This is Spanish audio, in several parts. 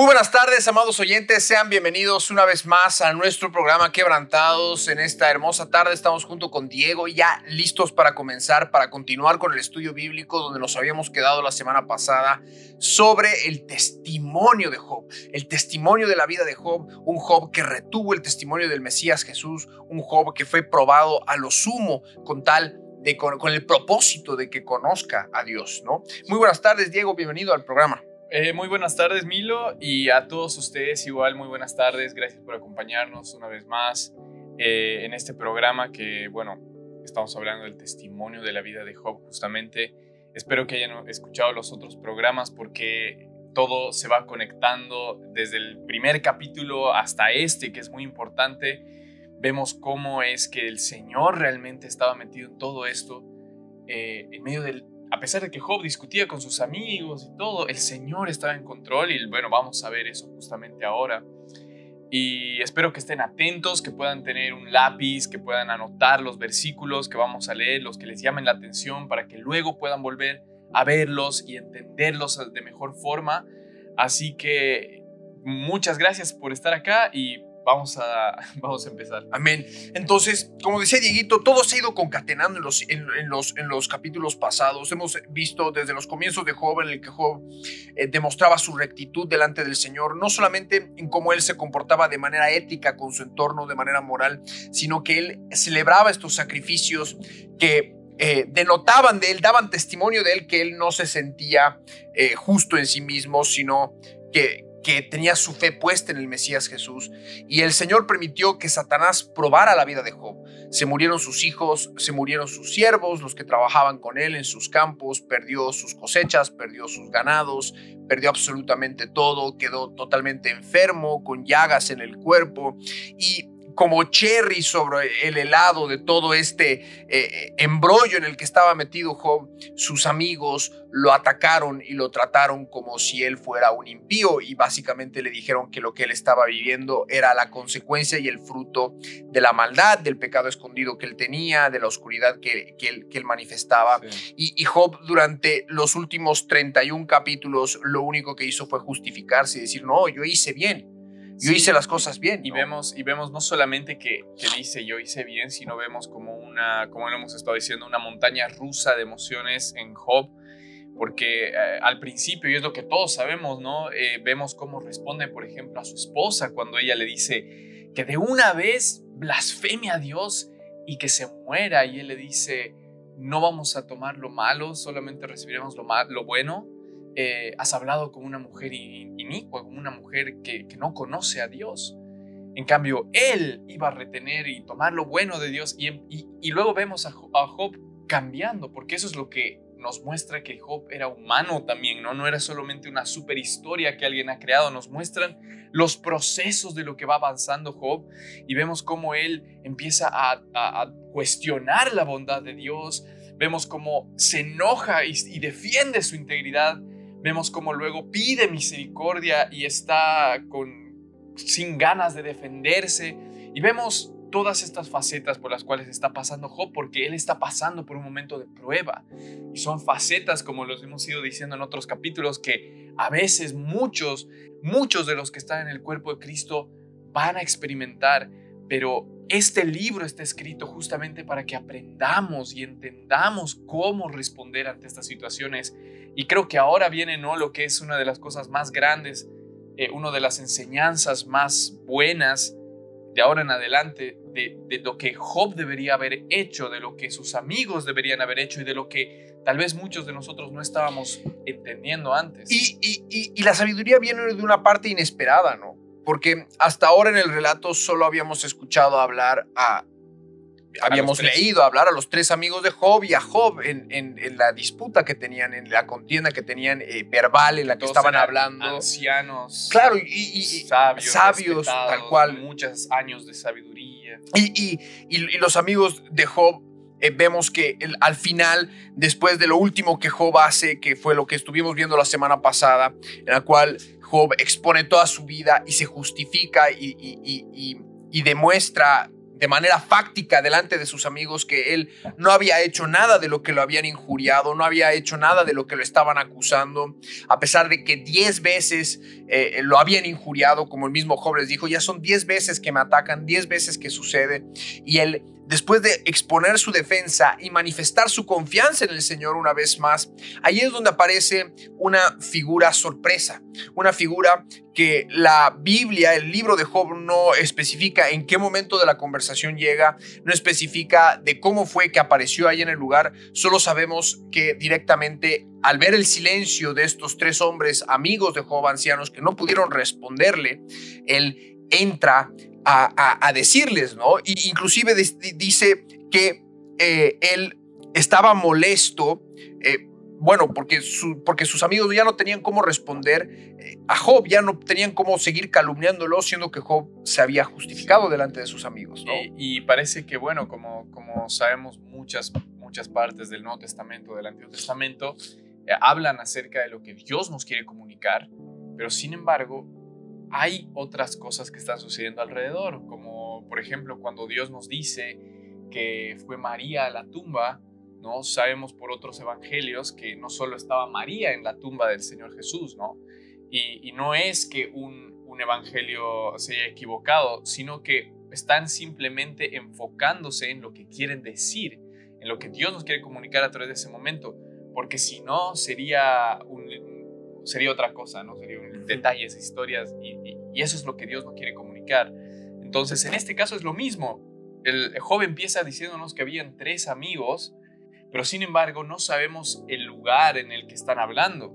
Muy buenas tardes, amados oyentes. Sean bienvenidos una vez más a nuestro programa Quebrantados. En esta hermosa tarde estamos junto con Diego, ya listos para comenzar, para continuar con el estudio bíblico donde nos habíamos quedado la semana pasada sobre el testimonio de Job, el testimonio de la vida de Job, un Job que retuvo el testimonio del Mesías Jesús, un Job que fue probado a lo sumo con tal de con, con el propósito de que conozca a Dios, ¿no? Muy buenas tardes, Diego, bienvenido al programa. Eh, muy buenas tardes, Milo, y a todos ustedes igual muy buenas tardes. Gracias por acompañarnos una vez más eh, en este programa que, bueno, estamos hablando del testimonio de la vida de Job justamente. Espero que hayan escuchado los otros programas porque todo se va conectando desde el primer capítulo hasta este, que es muy importante. Vemos cómo es que el Señor realmente estaba metido en todo esto, eh, en medio del, a pesar de que Job discutía con sus amigos y todo, el Señor estaba en control y bueno, vamos a ver eso justamente ahora. Y espero que estén atentos, que puedan tener un lápiz, que puedan anotar los versículos que vamos a leer, los que les llamen la atención, para que luego puedan volver a verlos y entenderlos de mejor forma. Así que muchas gracias por estar acá y vamos a, vamos a empezar. Amén. Entonces, como decía Dieguito, todo se ha ido concatenando en los, en, los, en los capítulos pasados. Hemos visto desde los comienzos de Job, en el que Job eh, demostraba su rectitud delante del Señor, no solamente en cómo él se comportaba de manera ética con su entorno, de manera moral, sino que él celebraba estos sacrificios que eh, denotaban de él, daban testimonio de él que él no se sentía eh, justo en sí mismo, sino que, que tenía su fe puesta en el Mesías Jesús. Y el Señor permitió que Satanás probara la vida de Job. Se murieron sus hijos, se murieron sus siervos, los que trabajaban con él en sus campos, perdió sus cosechas, perdió sus ganados, perdió absolutamente todo, quedó totalmente enfermo, con llagas en el cuerpo. Y como cherry sobre el helado de todo este eh, embrollo en el que estaba metido Job, sus amigos lo atacaron y lo trataron como si él fuera un impío y básicamente le dijeron que lo que él estaba viviendo era la consecuencia y el fruto de la maldad, del pecado escondido que él tenía, de la oscuridad que, que, él, que él, manifestaba. Sí. Y, y Job durante los últimos 31 capítulos lo único que hizo fue justificarse y decir, no, yo hice bien yo sí, hice las cosas bien. ¿no? Y, vemos, y vemos no solamente que, que, dice yo hice bien, sino vemos como una, como lo hemos estado diciendo, una montaña rusa de emociones en Job, porque eh, al principio, y es lo que todos sabemos, ¿no? Eh, vemos cómo responde, por ejemplo, a su esposa cuando ella le dice que de una vez blasfeme a Dios y que se muera, y él le dice, no vamos a tomar lo malo, solamente recibiremos lo, mal, lo bueno eh, has hablado como una mujer inicua, como una mujer que, que, no conoce a Dios. En cambio, él iba a retener y tomar lo bueno de Dios y, y, y luego vemos a, Job cambiando, porque eso es lo que nos muestra que Job era humano también, ¿no? No era solamente una super historia que alguien ha creado, nos muestran los procesos de lo que va avanzando Job y vemos cómo él empieza a, a, a cuestionar la bondad de Dios, vemos cómo se enoja y, y defiende su integridad, Vemos como luego pide misericordia y está con, sin ganas de defenderse. Y vemos todas estas facetas por las cuales está pasando Job, porque él está pasando por un momento de prueba. Y son facetas, como los hemos ido diciendo en otros capítulos, que a veces muchos, muchos de los que están en el cuerpo de Cristo van a experimentar, pero este libro está escrito justamente para que aprendamos y entendamos cómo responder ante estas situaciones. Y creo que ahora viene ¿no? lo que es una de las cosas más grandes, eh, una de las enseñanzas más buenas de ahora en adelante, de, lo que Job debería haber hecho, de lo que sus amigos deberían haber hecho y de lo que tal vez muchos de nosotros no estábamos entendiendo antes. Y, y, y la sabiduría viene de una parte inesperada, ¿no? Porque hasta ahora en el relato solo habíamos escuchado hablar a... Habíamos leído hablar a los tres amigos de Job y a Job en, en, en la disputa que tenían, en la contienda que tenían eh, verbal, en la que Todos estaban hablando. Ancianos. Claro, y, y, y sabios, sabios tal cual. Muchos años de sabiduría. Y, y los amigos de Job eh, vemos que el- al final, después de lo último que Job hace, que fue lo que estuvimos viendo la semana pasada, en la cual Job expone toda su vida y se justifica y, demuestra de manera fáctica delante de sus amigos que él no había hecho nada de lo que lo habían injuriado, no había hecho nada de lo que lo estaban acusando, a pesar de que diez veces eh, lo habían injuriado, como el mismo Job les dijo, ya son diez veces que me atacan, diez veces que sucede, y él, después de exponer su defensa y manifestar su confianza en el Señor una vez más, ahí es donde aparece una figura sorpresa, una figura que la Biblia, el libro de Job, no especifica en qué momento de la conversación llega, no especifica de cómo fue que apareció ahí en el lugar, solo sabemos que directamente al ver el silencio de estos tres hombres, amigos de Job, ancianos, que no pudieron responderle, él entra a, decirles, ¿no? Y inclusive dice que eh, él estaba molesto, eh, bueno, porque, su- porque sus amigos ya no tenían cómo responder eh, a Job, ya no tenían cómo seguir calumniándolo, siendo que Job se había justificado delante de sus amigos, ¿no? Y, parece que, bueno, como, como sabemos muchas, muchas partes del Nuevo Testamento, del Antiguo Testamento, hablan acerca de lo que Dios nos quiere comunicar, pero sin embargo, hay otras cosas que están sucediendo alrededor, como por ejemplo cuando Dios nos dice que fue María a la tumba, ¿no? Sabemos por otros evangelios que no solo estaba María en la tumba del Señor Jesús, ¿no? Y, no es que un, un evangelio se haya equivocado, sino que están simplemente enfocándose en lo que quieren decir, en lo que Dios nos quiere comunicar a través de ese momento, porque si no sería, un, sería otra cosa, ¿no? Serían detalles, historias, y, y- y eso es lo que Dios nos quiere comunicar. Entonces, en este caso es lo mismo. El joven empieza diciéndonos que habían tres amigos, pero sin embargo no sabemos el lugar en el que están hablando.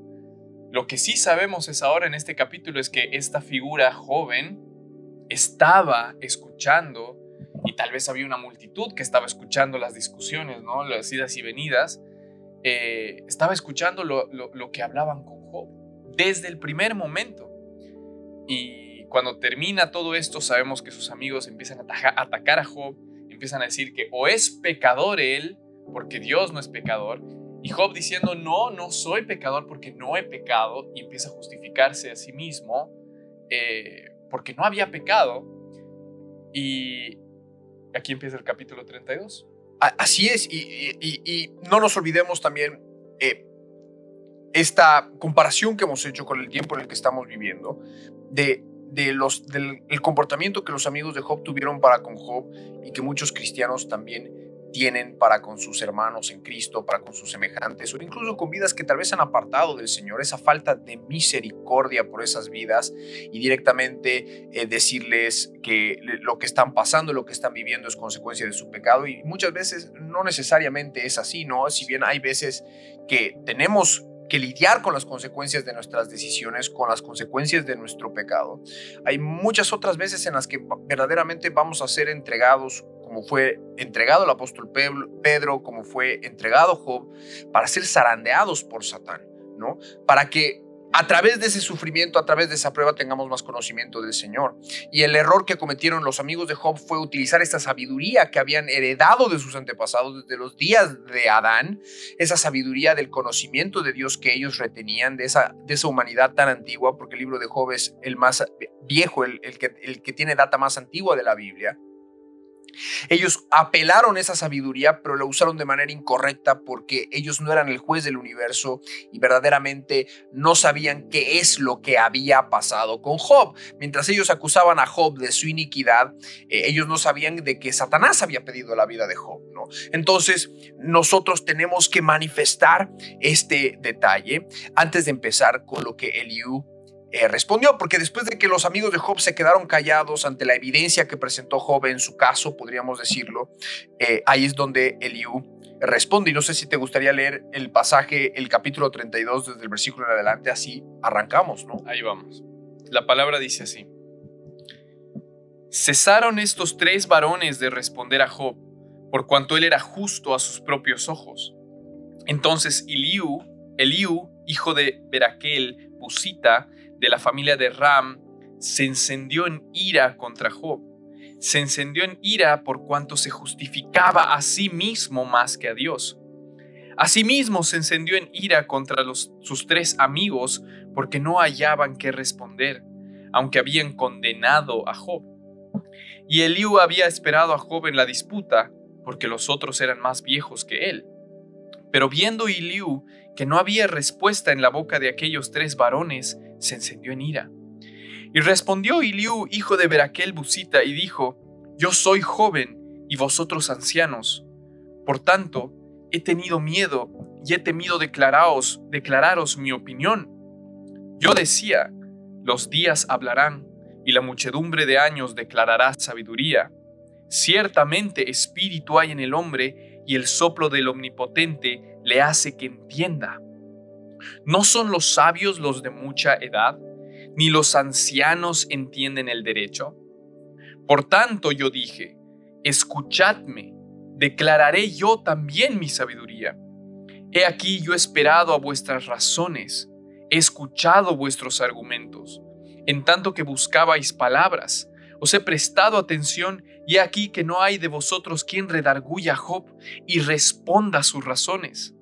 Lo que sí sabemos es ahora en este capítulo es que esta figura joven estaba escuchando y tal vez había una multitud que estaba escuchando las discusiones, ¿no? Las idas y venidas. eh, estaba escuchando lo, lo- lo que hablaban con Desde el primer momento. Y cuando termina todo esto, sabemos que sus amigos empiezan a atacar a Job, empiezan a decir que o es pecador él, porque Dios no es pecador, y Job diciendo, no, no soy pecador porque no he pecado, y empieza a justificarse a sí mismo eh, porque no había pecado. Y aquí empieza el capítulo 32. A- Así es, y no nos olvidemos también eh, esta comparación que hemos hecho con el tiempo en el que estamos viviendo, de, de los, del el comportamiento que los amigos de Job tuvieron para con Job y que muchos cristianos también tienen para con sus hermanos en Cristo, para con sus semejantes, o incluso con vidas que tal vez han apartado del Señor, esa falta de misericordia por esas vidas y directamente eh, decirles que lo que están pasando, lo que están viviendo es consecuencia de su pecado y muchas veces no necesariamente es así, ¿no? Si bien hay veces que tenemos que lidiar con las consecuencias de nuestras decisiones, con las consecuencias de nuestro pecado. Hay muchas otras veces en las que verdaderamente vamos a ser entregados, como fue entregado el apóstol Pedro, como fue entregado Job, para ser zarandeados por Satán, ¿no? Para que a través de ese sufrimiento, a través de esa prueba, tengamos más conocimiento del Señor. Y el error que cometieron los amigos de Job fue utilizar esta sabiduría que habían heredado de sus antepasados desde los días de Adán, esa sabiduría del conocimiento de Dios que ellos retenían, de esa, de esa humanidad tan antigua, porque el libro de Job es el más viejo, el, el que, el que tiene data más antigua de la Biblia. Ellos apelaron esa sabiduría, pero la usaron de manera incorrecta porque ellos no eran el juez del universo y verdaderamente no sabían qué es lo que había pasado con Job. Mientras ellos acusaban a Job de su iniquidad, eh, ellos no sabían de que Satanás había pedido la vida de Job, ¿no? Entonces, nosotros tenemos que manifestar este detalle antes de empezar con lo que Eliú eh, respondió, porque después de que los amigos de Job se quedaron callados ante la evidencia que presentó Job en su caso, podríamos decirlo, eh, ahí es donde Eliú responde. Y no sé si te gustaría leer el pasaje, el capítulo 32, desde el versículo en adelante, así arrancamos, ¿no? Ahí vamos. La palabra dice así. Cesaron estos tres varones de responder a Job, por cuanto él era justo a sus propios ojos. Entonces Eliú, Eliú, hijo de Beraquel, Busita, de la familia de Ram, se encendió en ira contra Job. se encendió en ira por cuanto se justificaba a sí mismo más que a Dios. Asimismo se encendió en ira contra sus tres amigos porque no hallaban qué responder, aunque habían condenado a Job. Y Eliú había esperado a Job en la disputa, porque los otros eran más viejos que él. Pero viendo Eliú que no había respuesta en la boca de aquellos tres varones, se encendió en ira. Y respondió Eliú, hijo de Beraquel Busita, y dijo, Yo soy joven y vosotros ancianos. Por tanto, he tenido miedo y he temido declaraos, declararos mi opinión. Yo decía, los días hablarán y la muchedumbre de años declarará sabiduría. Ciertamente espíritu hay en el hombre y el soplo del omnipotente le hace que entienda. ¿No son los sabios los de mucha edad? ¿Ni los ancianos entienden el derecho? Por tanto yo dije, escuchadme declararé yo también mi sabiduría. He aquí yo he esperado a vuestras razones, he escuchado vuestros argumentos, en tanto que buscabais palabras, os he prestado atención y he aquí que no hay de vosotros quien redarguya a Job y responda sus razones,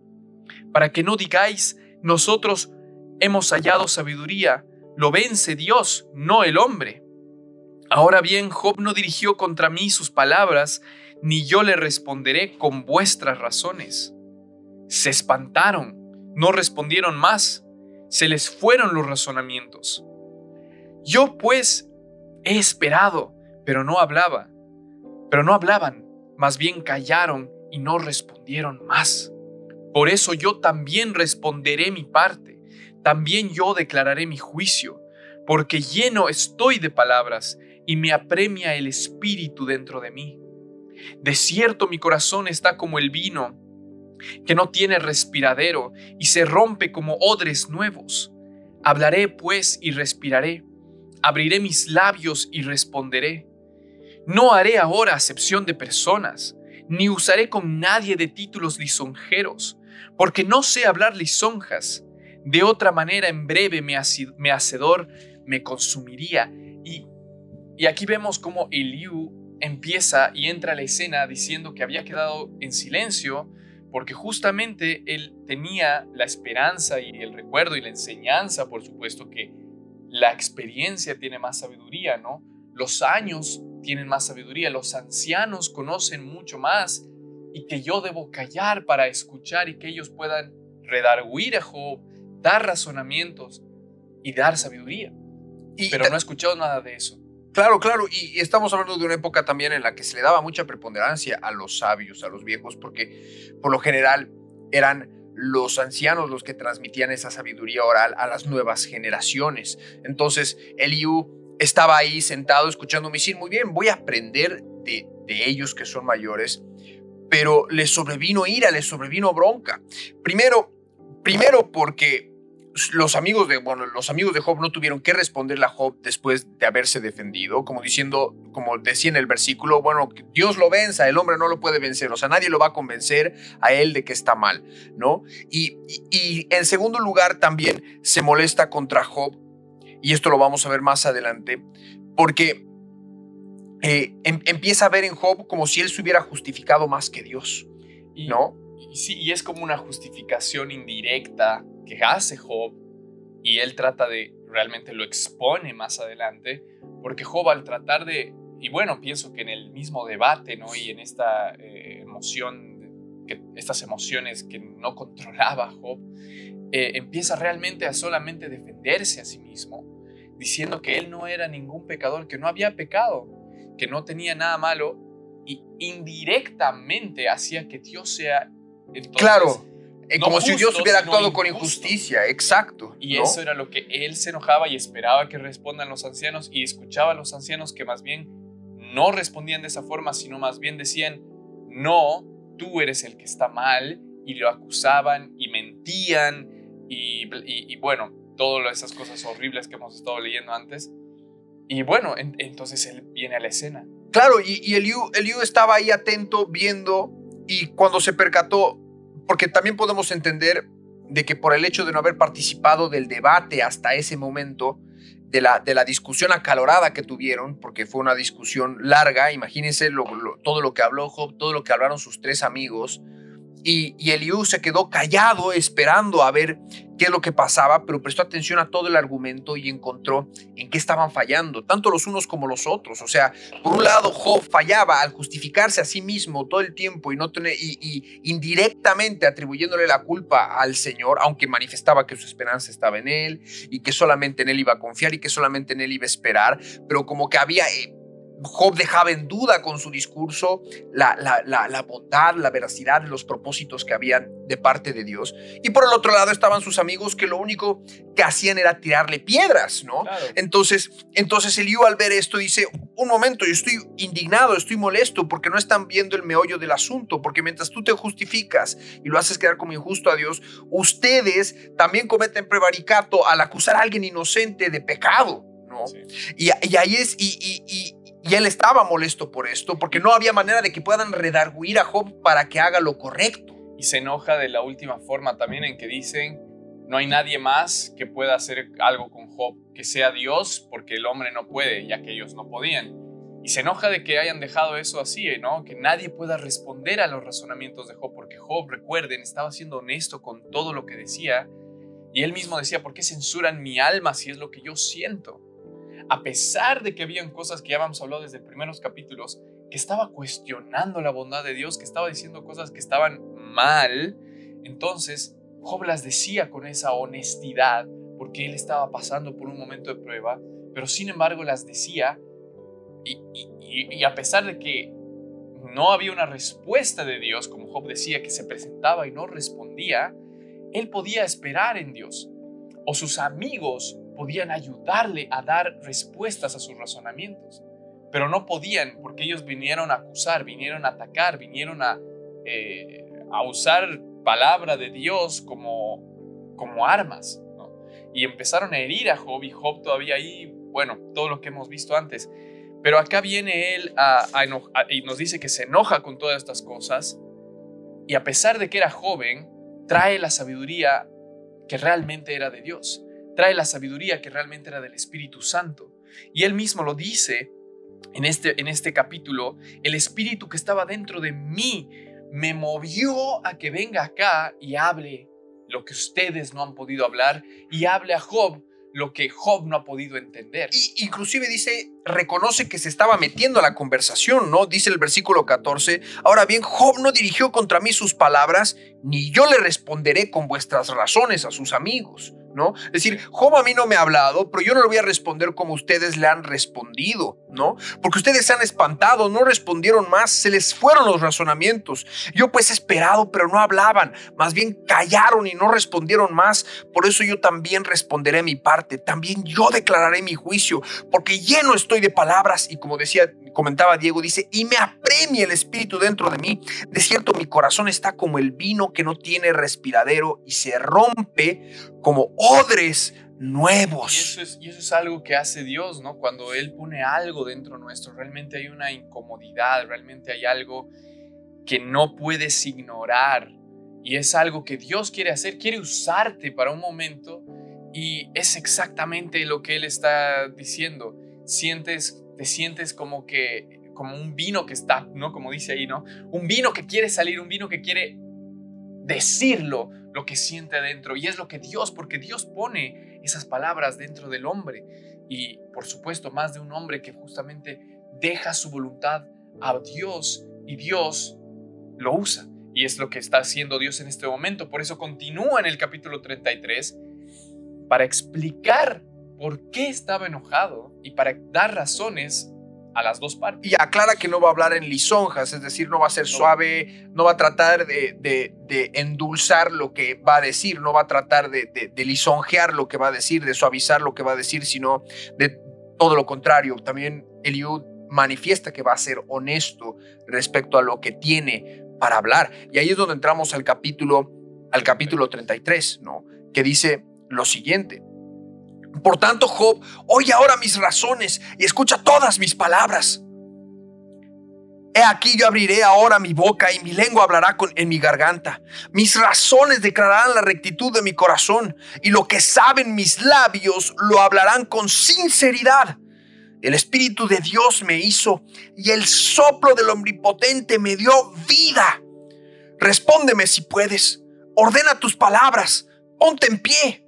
para que no digáis, nosotros hemos hallado sabiduría, lo vence Dios, no el hombre. Ahora bien, Job no dirigió contra mí sus palabras, ni yo le responderé con vuestras razones. Se espantaron, no respondieron más, se les fueron los razonamientos. Yo pues he esperado, pero no hablaba, pero no hablaban, más bien callaron y no respondieron más. Por eso yo también responderé mi parte, también yo declararé mi juicio, porque lleno estoy de palabras y me apremia el espíritu dentro de mí. De cierto mi corazón está como el vino, que no tiene respiradero y se rompe como odres nuevos. Hablaré pues y respiraré, abriré mis labios y responderé. No haré ahora acepción de personas, ni usaré con nadie de títulos lisonjeros, porque no sé hablar lisonjas. De otra manera, en breve mi, hacedor me consumiría. Y, y aquí vemos cómo Eliú empieza y entra a la escena diciendo que había quedado en silencio porque justamente él tenía la esperanza y el recuerdo y la enseñanza, por supuesto, que la experiencia tiene más sabiduría, ¿no? Los años tienen más sabiduría, los ancianos conocen mucho más y que yo debo callar para escuchar y que ellos puedan redarguir a Job, dar razonamientos y dar sabiduría. Pero no he escuchado nada de eso. Claro, claro, y, estamos hablando de una época también en la que se le daba mucha preponderancia a los sabios, a los viejos, porque por lo general eran los ancianos los que transmitían esa sabiduría oral a las nuevas generaciones. Entonces, Eliú estaba ahí sentado escuchando decir, muy bien, voy a aprender de, de ellos que son mayores, pero le sobrevino ira, le sobrevino bronca. Primero, primero porque los amigos de, bueno, los amigos de Job no tuvieron que responderle a Job después de haberse defendido, como diciendo, como decía en el versículo, bueno, Dios lo venza, el hombre no lo puede vencer, o sea, nadie lo va a convencer a él de que está mal, ¿no? Y, y, en segundo lugar también se molesta contra Job, y esto lo vamos a ver más adelante, porque eh, em, empieza a ver en Job como si él se hubiera justificado más que Dios, ¿no? Y, sí, y es como una justificación indirecta que hace Job y él trata de, realmente lo expone más adelante, porque Job al tratar de, y bueno, pienso que en el mismo debate, ¿no? Y en esta eh, emoción, que, estas emociones que no controlaba Job, eh, empieza realmente a solamente defenderse a sí mismo, diciendo que él no era ningún pecador, que no había pecado, que no tenía nada malo, y indirectamente hacía que Dios sea... claro eh, como si Dios hubiera actuado con injusticia, exacto. Y eso era lo que él se enojaba y esperaba que respondan los ancianos y escuchaba a los ancianos que más bien no respondían de esa forma, sino más bien decían, no, tú eres el que está mal y lo acusaban y mentían y, bueno, todas esas cosas horribles que hemos estado leyendo antes. Y bueno, entonces él viene a la escena. Claro, y, y Eliú, Eliú estaba ahí atento, viendo, y cuando se percató, porque también podemos entender de que por el hecho de no haber participado del debate hasta ese momento, de la, de la discusión acalorada que tuvieron, porque fue una discusión larga, imagínense todo lo que habló Job, todo lo que hablaron sus tres amigos, y, y Eliú se quedó callado esperando a ver qué es lo que pasaba, pero prestó atención a todo el argumento y encontró en qué estaban fallando, tanto los unos como los otros. O sea, por un lado, Job fallaba al justificarse a sí mismo todo el tiempo y, no tener, y, indirectamente atribuyéndole la culpa al Señor, aunque manifestaba que su esperanza estaba en Él y que solamente en Él iba a confiar y que solamente en Él iba a esperar, pero como que había eh, Job dejaba en duda con su discurso la, la, bondad, la veracidad de los propósitos que habían de parte de Dios. Y por el otro lado estaban sus amigos que lo único que hacían era tirarle piedras, ¿no? Entonces, entonces Eliú al ver esto dice, un momento, yo estoy indignado, estoy molesto porque no están viendo el meollo del asunto, porque mientras tú te justificas y lo haces quedar como injusto a Dios, ustedes también cometen prevaricato al acusar a alguien inocente de pecado. ¿no? Y, ahí es, y, y él estaba molesto por esto, porque no había manera de que puedan redarguir a Job para que haga lo correcto. Y se enoja de la última forma también en que dicen, no hay nadie más que pueda hacer algo con Job, que sea Dios, porque el hombre no puede, ya que ellos no podían. Y se enoja de que hayan dejado eso así, ¿no? Que nadie pueda responder a los razonamientos de Job, porque Job, recuerden, estaba siendo honesto con todo lo que decía. Y él mismo decía, ¿por qué censuran mi alma si es lo que yo siento? A pesar de que habían cosas que ya habíamos hablado desde primeros capítulos, que estaba cuestionando la bondad de Dios, que estaba diciendo cosas que estaban mal, entonces Job las decía con esa honestidad, porque él estaba pasando por un momento de prueba, pero sin embargo las decía, y, a pesar de que no había una respuesta de Dios, como Job decía, que se presentaba y no respondía, él podía esperar en Dios. O sus amigos podían ayudarle a dar respuestas a sus razonamientos, pero no podían porque ellos vinieron a acusar, vinieron a atacar, vinieron a, eh, a usar palabra de Dios como, como armas. Y empezaron a herir a Job y Job todavía ahí, bueno, todo lo que hemos visto antes. Pero acá viene él a, y nos dice que se enoja con todas estas cosas y a pesar de que era joven, trae la sabiduría que realmente era de Dios trae la sabiduría que realmente era del Espíritu Santo. Y él mismo lo dice en este, en este capítulo, el Espíritu que estaba dentro de mí me movió a que venga acá y hable lo que ustedes no han podido hablar y hable a Job lo que Job no ha podido entender. Y inclusive dice, reconoce que se estaba metiendo a la conversación, ¿no? Dice el versículo 14, ahora bien, Job no dirigió contra mí sus palabras, ni yo le responderé con vuestras razones a sus amigos. ¿No? Es decir, Job a mí no me ha hablado, pero yo no le voy a responder como ustedes le han respondido, ¿no? Porque ustedes se han espantado, no respondieron más, se les fueron los razonamientos. Yo pues he esperado, pero no hablaban, más bien callaron y no respondieron más. Por eso yo también responderé mi parte, también yo declararé mi juicio, porque lleno estoy de palabras y como decía, comentaba Diego, dice, y me apremia el espíritu dentro de mí. De cierto, mi corazón está como el vino que no tiene respiradero y se rompe como odres nuevos. Y eso, es, y eso es algo que hace Dios, ¿no? Cuando Él pone algo dentro nuestro, realmente hay una incomodidad, realmente hay algo que no puedes ignorar. Y es algo que Dios quiere hacer, quiere usarte para un momento y es exactamente lo que Él está diciendo. Sientes, te sientes como que, como un vino que está, ¿no? Como dice ahí, ¿no? Un vino que quiere salir, un vino que quiere decirlo, lo que siente adentro. Y es lo que Dios, porque Dios pone esas palabras dentro del hombre. Y por supuesto, más de un hombre que justamente deja su voluntad a Dios y Dios lo usa. Y es lo que está haciendo Dios en este momento. Por eso continúa en el capítulo 33 para explicar por qué estaba enojado y para dar razones a las dos partes. Y aclara que no va a hablar en lisonjas, es decir, no va a ser suave, no va a tratar de, de, endulzar lo que va a decir, no va a tratar de, de, lisonjear lo que va a decir, de suavizar lo que va a decir, sino de todo lo contrario. También Eliud manifiesta que va a ser honesto respecto a lo que tiene para hablar. Y ahí es donde entramos al capítulo, al capítulo 33, ¿no? Que dice lo siguiente. Por tanto, Job, oye ahora mis razones y escucha todas mis palabras. He aquí yo abriré ahora mi boca y mi lengua hablará en mi garganta. Mis razones declararán la rectitud de mi corazón y lo que saben mis labios lo hablarán con sinceridad. El Espíritu de Dios me hizo y el soplo del Omnipotente me dio vida. Respóndeme si puedes. Ordena tus palabras. Ponte en pie.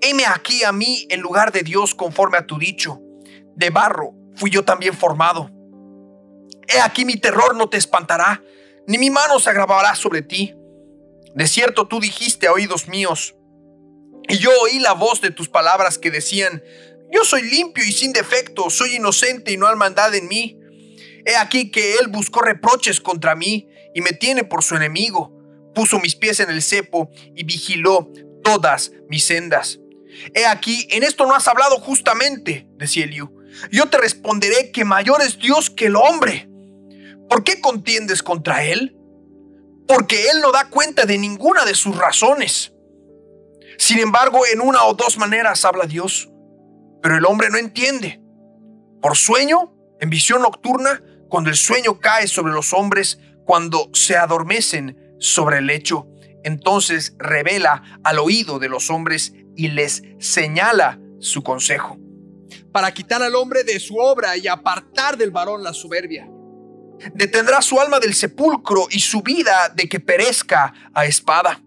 Heme aquí a mí en lugar de Dios conforme a tu dicho. De barro fui yo también formado He aquí mi terror no te espantará, ni mi mano se agravará sobre ti. De cierto tú dijiste a oídos míos, y yo oí la voz de tus palabras que decían, yo soy limpio y sin defecto, soy inocente y no hay maldad en mí. He aquí que él buscó reproches contra mí y me tiene por su enemigo. Puso mis pies en el cepo y vigiló todas mis sendas. He aquí, en esto no has hablado justamente, decía Eliú. Yo te responderé que mayor es Dios que el hombre. ¿Por qué contiendes contra Él? Porque Él no da cuenta de ninguna de sus razones. Sin embargo, en una o dos maneras habla Dios, pero el hombre no entiende. Por sueño, en visión nocturna, cuando el sueño cae sobre los hombres, cuando se adormecen sobre el lecho, entonces revela al oído de los hombres y les señala su consejo. Para quitar al hombre de su obra y apartar del varón la soberbia detendrá su alma del sepulcro y su vida de que perezca a espada.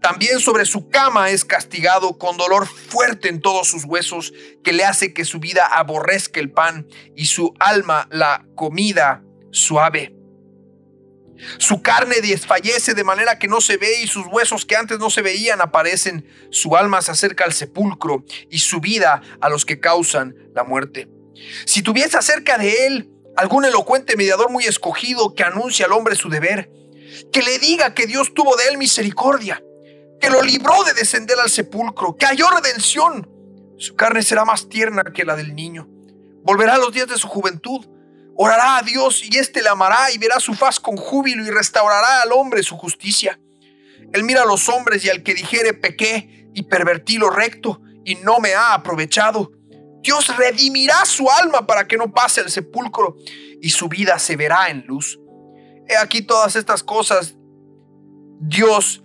También sobre su cama es castigado con dolor fuerte en todos sus huesos, que le hace que su vida aborrezca el pan y su alma la comida suave. Su carne desfallece de manera que no se ve y sus huesos que antes no se veían aparecen. Su alma se acerca al sepulcro y su vida a los que causan la muerte. Si tuviese acerca de él algún elocuente mediador muy escogido que anuncie al hombre su deber, que le diga que Dios tuvo de él misericordia, que lo libró de descender al sepulcro, que halló redención. Su carne será más tierna que la del niño. Volverá a los días de su juventud. Orará a Dios y éste le amará y verá su faz con júbilo y restaurará al hombre su justicia. Él mira a los hombres y al que dijere pequé y pervertí lo recto y no me ha aprovechado. Dios redimirá su alma para que no pase al sepulcro y su vida se verá en luz. He aquí todas estas cosas. Dios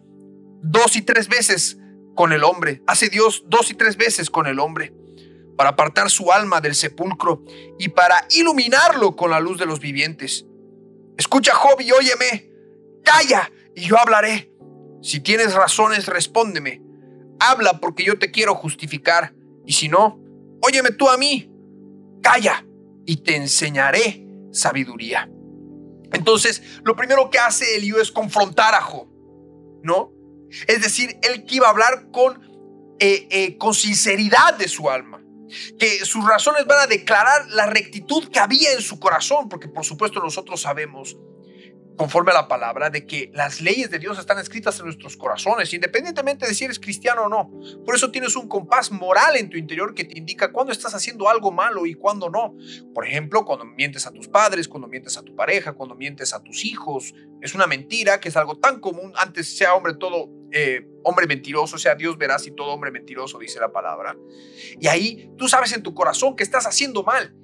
dos y tres veces con el hombre. Hace Dios dos y tres veces con el hombre para apartar su alma del sepulcro y para iluminarlo con la luz de los vivientes. Escucha, Job, y óyeme. Calla y yo hablaré. Si tienes razones, respóndeme. Habla porque yo te quiero justificar. Y si no, óyeme tú a mí, calla y te enseñaré sabiduría. Entonces, lo primero que hace Eliú es confrontar a Job, ¿no? Es decir, él que iba a hablar con, eh, eh, con sinceridad de su alma, que sus razones van a declarar la rectitud que había en su corazón, porque por supuesto nosotros sabemos conforme a la palabra, de que las leyes de Dios están escritas en nuestros corazones, independientemente de si eres cristiano o no. Por eso tienes un compás moral en tu interior que te indica cuándo estás haciendo algo malo y cuándo no. Por ejemplo, cuando mientes a tus padres, cuando mientes a tu pareja, cuando mientes a tus hijos. Es una mentira que es algo tan común. Antes sea hombre todo, eh, hombre mentiroso, sea Dios verás y todo hombre mentiroso, dice la palabra. Y ahí tú sabes en tu corazón que estás haciendo mal.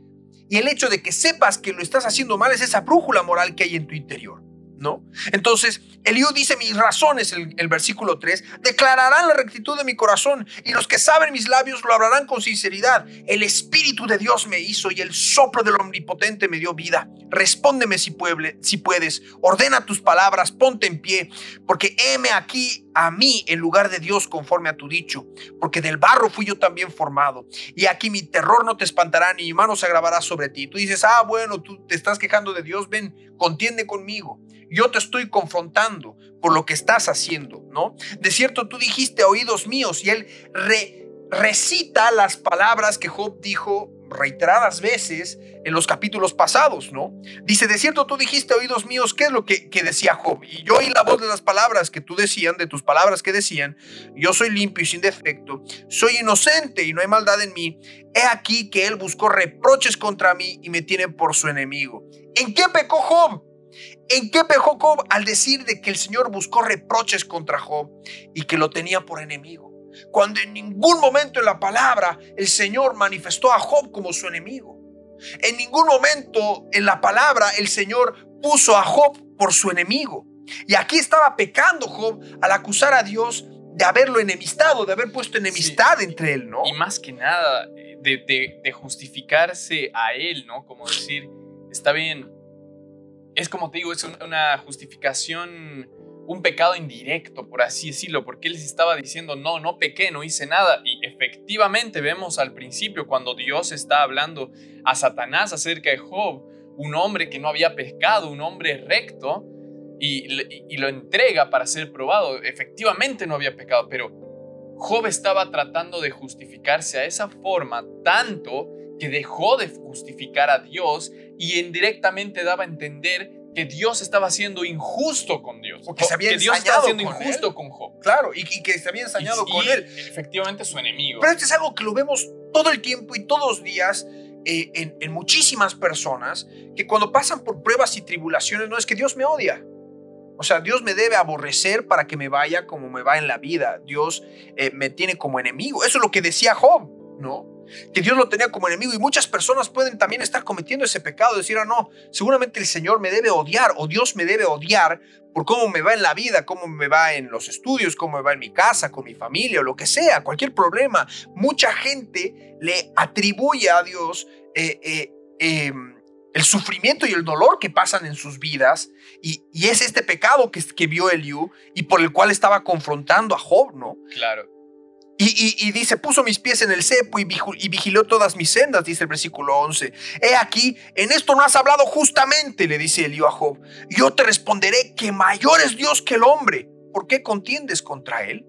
Y el hecho de que sepas que lo estás haciendo mal es esa brújula moral que hay en tu interior. ¿No? Entonces, Eliú dice mis razones, el, el, versículo 3, declararán la rectitud de mi corazón y los que saben mis labios lo hablarán con sinceridad. El Espíritu de Dios me hizo y el soplo del Omnipotente me dio vida. Respóndeme si, pueble, si puedes, ordena tus palabras, ponte en pie, porque heme aquí a mí en lugar de Dios conforme a tu dicho, porque del barro fui yo también formado. Y aquí mi terror no te espantará, ni mi mano se agravará sobre ti. Tú dices, ah, bueno, tú te estás quejando de Dios, ven, contiende conmigo yo te estoy confrontando por lo que estás haciendo, ¿no? De cierto, tú dijiste oídos míos y él recita las palabras que Job dijo reiteradas veces en los capítulos pasados, ¿no? Dice, de cierto tú dijiste oídos míos, ¿qué es lo que, que, decía Job? Y yo oí la voz de las palabras que tú decían, de tus palabras que decían, yo soy limpio y sin defecto, soy inocente y no hay maldad en mí. He aquí que él buscó reproches contra mí y me tiene por su enemigo. ¿En qué pecó Job? ¿En qué pecó Job al decir de que el Señor buscó reproches contra Job y que lo tenía por enemigo? Cuando en ningún momento en la palabra el Señor manifestó a Job como su enemigo. En ningún momento en la palabra el Señor puso a Job por su enemigo. Y aquí estaba pecando Job al acusar a Dios de haberlo enemistado, de haber puesto enemistad entre él, ¿no? Y más que nada, eh, de, de, justificarse a él, ¿no? Como decir, está bien, es como te digo, es una justificación, un pecado indirecto, por así decirlo, porque él estaba diciendo, no, no pequé, no hice nada. Y efectivamente vemos al principio cuando Dios está hablando a Satanás acerca de Job, un hombre que no había pecado, un hombre recto, y, lo entrega para ser probado. Efectivamente no había pecado, pero Job estaba tratando de justificarse a esa forma tanto que dejó de justificar a Dios y indirectamente daba a entender que Dios estaba siendo injusto con Dios. Porque se había que Dios estaba siendo injusto con Job. Claro, y, que se había ensañado con él. Efectivamente su enemigo. Pero esto es algo que lo vemos todo el tiempo y todos los días eh, en, en muchísimas personas que cuando pasan por pruebas y tribulaciones no es que Dios me odia. O sea, Dios me debe aborrecer para que me vaya como me va en la vida. Dios eh, me tiene como enemigo. Eso es lo que decía Job, ¿no? Que Dios lo tenía como enemigo y muchas personas pueden también estar cometiendo ese pecado, decir, ah, no, seguramente el Señor me debe odiar o Dios me debe odiar por cómo me va en la vida, cómo me va en los estudios, cómo me va en mi casa, con mi familia o lo que sea, cualquier problema. Mucha gente le atribuye a Dios eh, eh, em, el sufrimiento y el dolor que pasan en sus vidas. Y, es este pecado que, que vio Eliú y por el cual estaba confrontando a Job, ¿no? Claro. Y, dice, puso mis pies en el cepo y, vigiló todas mis sendas, dice el versículo 11. He aquí, en esto no has hablado justamente, le dice Eliú a Job. Yo te responderé que mayor es Dios que el hombre. ¿Por qué contiendes contra él?